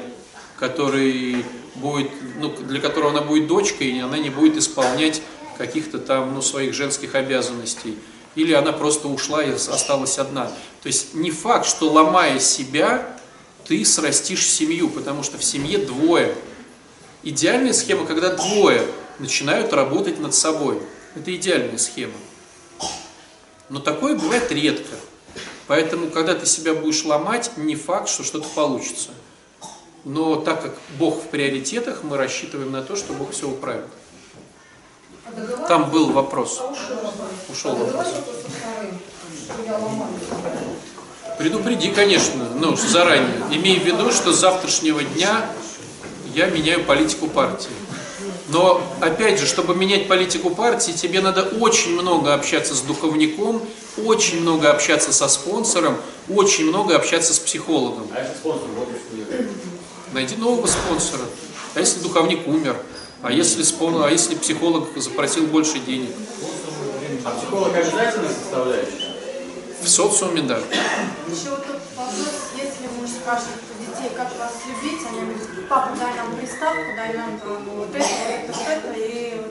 который будет, ну, для которого она будет дочкой, и она не будет исполнять каких-то там, ну, своих женских обязанностей. Или она просто ушла и осталась одна. То есть не факт, что ломая себя, ты срастишь семью, потому что в семье двое. Идеальная схема, когда двое начинают работать над собой. Это идеальная схема. Но такое бывает редко. Поэтому, когда ты себя будешь ломать, не факт, что что-то получится. Но так как Бог в приоритетах, мы рассчитываем на то, что Бог все управит. Там был вопрос. Ушел вопрос. Предупреди, конечно, ну, заранее. Имей в виду, что с завтрашнего дня я меняю политику партии. Но, опять же, чтобы менять политику партии, тебе надо очень много общаться с духовником, очень много общаться со спонсором, очень много общаться с психологом. А если спонсор уехал? Найди нового спонсора. А если духовник умер? А если, спон... а если психолог запросил больше денег? А психолог обязательно составляющая? В социуме, да. Еще вот тут вопрос, если муж спрашивает у детей, как вас любить, они говорят, папа, дай нам приставку, дай нам там, вот это, вот это, это, и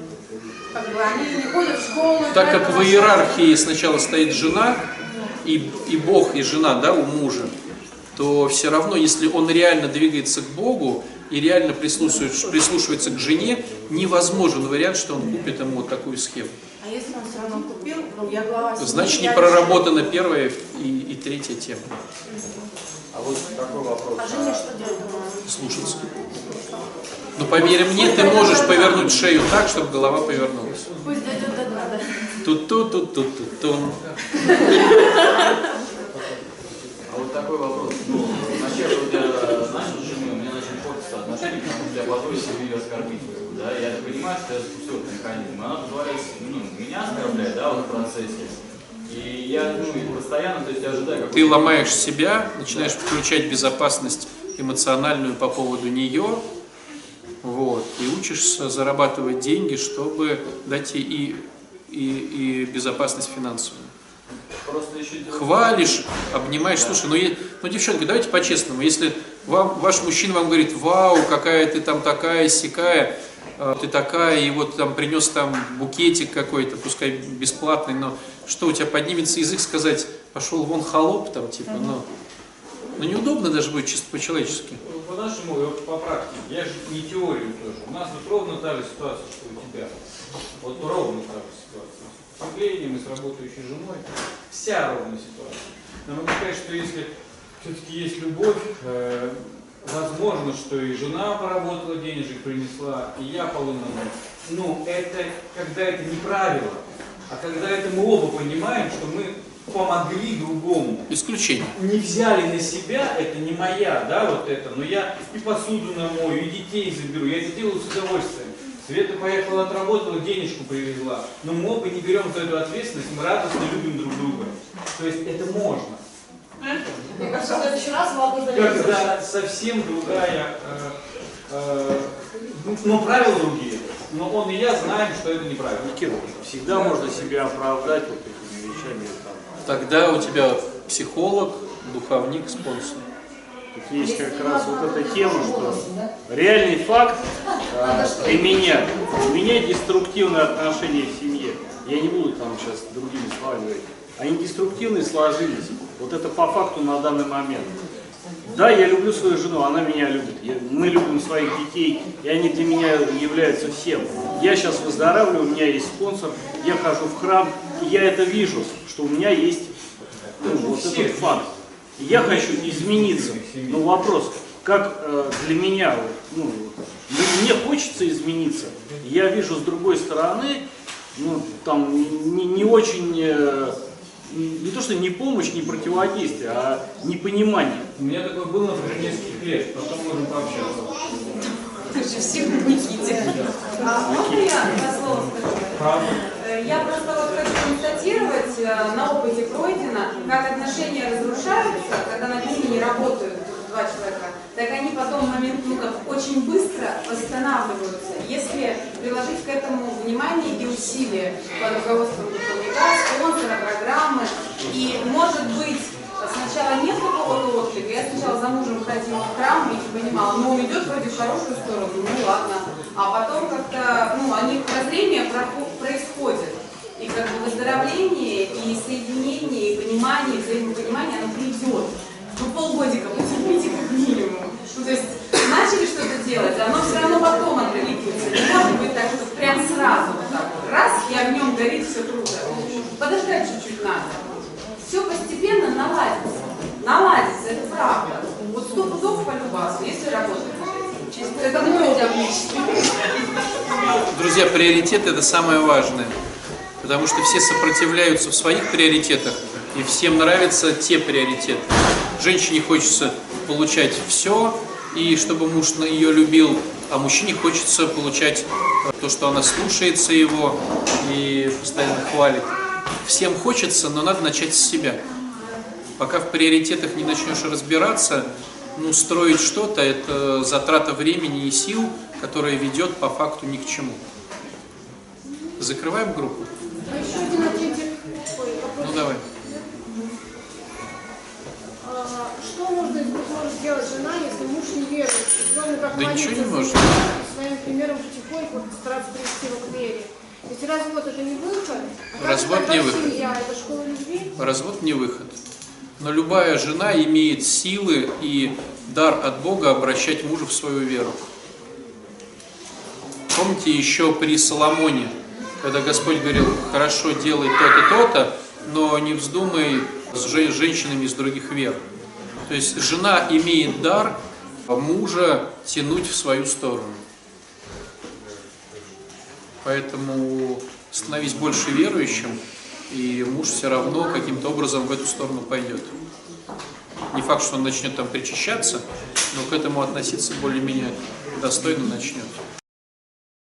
как бы они не ходят в школу. Так как в иерархии сначала стоит жена, и, и Бог, и жена, да, у мужа, то все равно, если он реально двигается к Богу и реально прислушивается, прислушивается к жене, невозможен вариант, что он купит ему вот такую схему. А если он все равно купил, ну я глава Значит, не проработана первая и, и третья тема. А вот такой вопрос. А жене что делать? Слушаться. Но поверь мне, ты можешь повернуть шею так, чтобы голова повернулась. Пусть дойдет до дна, да. тут тут тут тут тут А вот такой вопрос. ну, вначале вот я начал с женой, у меня начали портиться отношения, потому что я позволил себе ее оскорбить. Да, я понимаю, что это спустя механизм. Она позволяет ну, меня оскорблять, да, вот в процессе. И я ну, и постоянно, то есть ожидаю какой-то... Ты ломаешь себя, начинаешь включать безопасность эмоциональную по поводу нее, вот, и учишься зарабатывать деньги, чтобы дать ей и, и, и безопасность финансовую. Просто еще Хвалишь, обнимаешь, слушай, ну, е- ну девчонки, давайте по-честному, если вам, ваш мужчина вам говорит, вау, какая ты там такая, сякая, ты такая, и вот там принес там букетик какой-то, пускай бесплатный, но что у тебя поднимется язык сказать, пошел вон холоп там, типа, ну, ну неудобно даже будет чисто по-человечески. По-нашему, вот по практике, я же не теорию тоже. У нас вот ровно та же ситуация, что у тебя. Вот ровно та же ситуация. С вступлением и с работающей женой. Вся ровная ситуация. Но могу сказать, что если все-таки есть любовь, э, возможно, что и жена поработала денежек, принесла, и я полы намыл. Ну, это когда это не правило, а когда это мы оба понимаем, что мы помогли другому. Исключение. Не взяли на себя, это не моя, да, вот это, но я и посуду намою, и детей заберу, я это делаю с удовольствием. Света поехала, отработала, денежку привезла. Но мы оба не берем за эту ответственность, мы радостно любим друг друга. То есть это можно. Мне кажется, в следующий раз вам нужно Когда совсем другая, э, э, ну, но правила другие. Но он и я знаем, что это неправильно. Никита, всегда можно себя оправдать вот этими вещами. Там. Тогда у тебя психолог, духовник, спонсор. Тут есть как раз вот эта тема, что реальный факт а, для меня, у меня деструктивные отношения в семье. Я не буду там сейчас другими словами говорить. Они деструктивные сложились. Вот это по факту на данный момент. Да, я люблю свою жену, она меня любит. Я- мы любим своих детей, и они для меня являются всем. Я сейчас выздоравливаю, у меня есть спонсор, я хожу в храм, и я это вижу, что у меня есть ну, вот этот факт. Я хочу измениться. Но вопрос, как э, для меня, ну, мне хочется измениться. Я вижу с другой стороны, ну, там не, не очень, э, не то что не помощь, не противодействие, а непонимание. У меня такое было, например, нескольких лет, потом можем пообщаться. Ты же всех Никите. А можно я два слова скажу? Э, Я просто вот хочу констатировать, э, на опыте пройдено, как отношения разрушаются, когда на ними не работают два человека, так они потом в момент, ну как, очень быстро восстанавливаются, если приложить к этому внимание и усилия под руководством духовника, спонсора. И может быть, сначала нет какого-то отклика, я сначала за мужем ходила в храм и понимала, ну идет вроде в хорошую сторону, ну ладно. А потом как-то, ну, они прозрение происходит. И как бы выздоровление, и соединение, и понимание, и взаимопонимание, оно придет. Ну, полгодика, потерпите как минимум. Ну, то есть, начали что-то делать, оно все равно потом откликнется. Не может быть так, что прям сразу вот так вот. Раз, и огнем горит, все круто. Подождать чуть-чуть надо. Все постепенно наладится. Наладится, это правда. Вот сто пудов по любасу, если работать. Это. Друзья, приоритет это самое важное. Потому что все сопротивляются в своих приоритетах, и всем нравятся те приоритеты. Женщине хочется получать все, и чтобы муж на ее любил, а мужчине хочется получать то, что она слушается его и постоянно хвалит. Всем хочется, но надо начать с себя. Пока в приоритетах не начнешь разбираться, ну, строить что-то – это затрата времени и сил, которая ведет по факту ни к чему. Закрываем группу? А еще один ответик. Ой. Ну, давай. А, Что можно, может сделать жена, если муж не верует? Кроме как Да ничего не может. своим примером потихоньку стараться привести его к вере. Если развод это не выход, а Развод не выход. семья, это школа любви? Развод не выход. Но любая жена имеет силы и дар от Бога обращать мужа в свою веру. Помните еще при Соломоне, когда Господь говорил, хорошо, делай то-то, то-то, но не вздумай с же- женщинами из других вер. То есть жена имеет дар мужа тянуть в свою сторону. Поэтому становись больше верующим и муж все равно каким-то образом в эту сторону пойдет. Не факт, что он начнет там причащаться, но к этому относиться более-менее достойно начнет.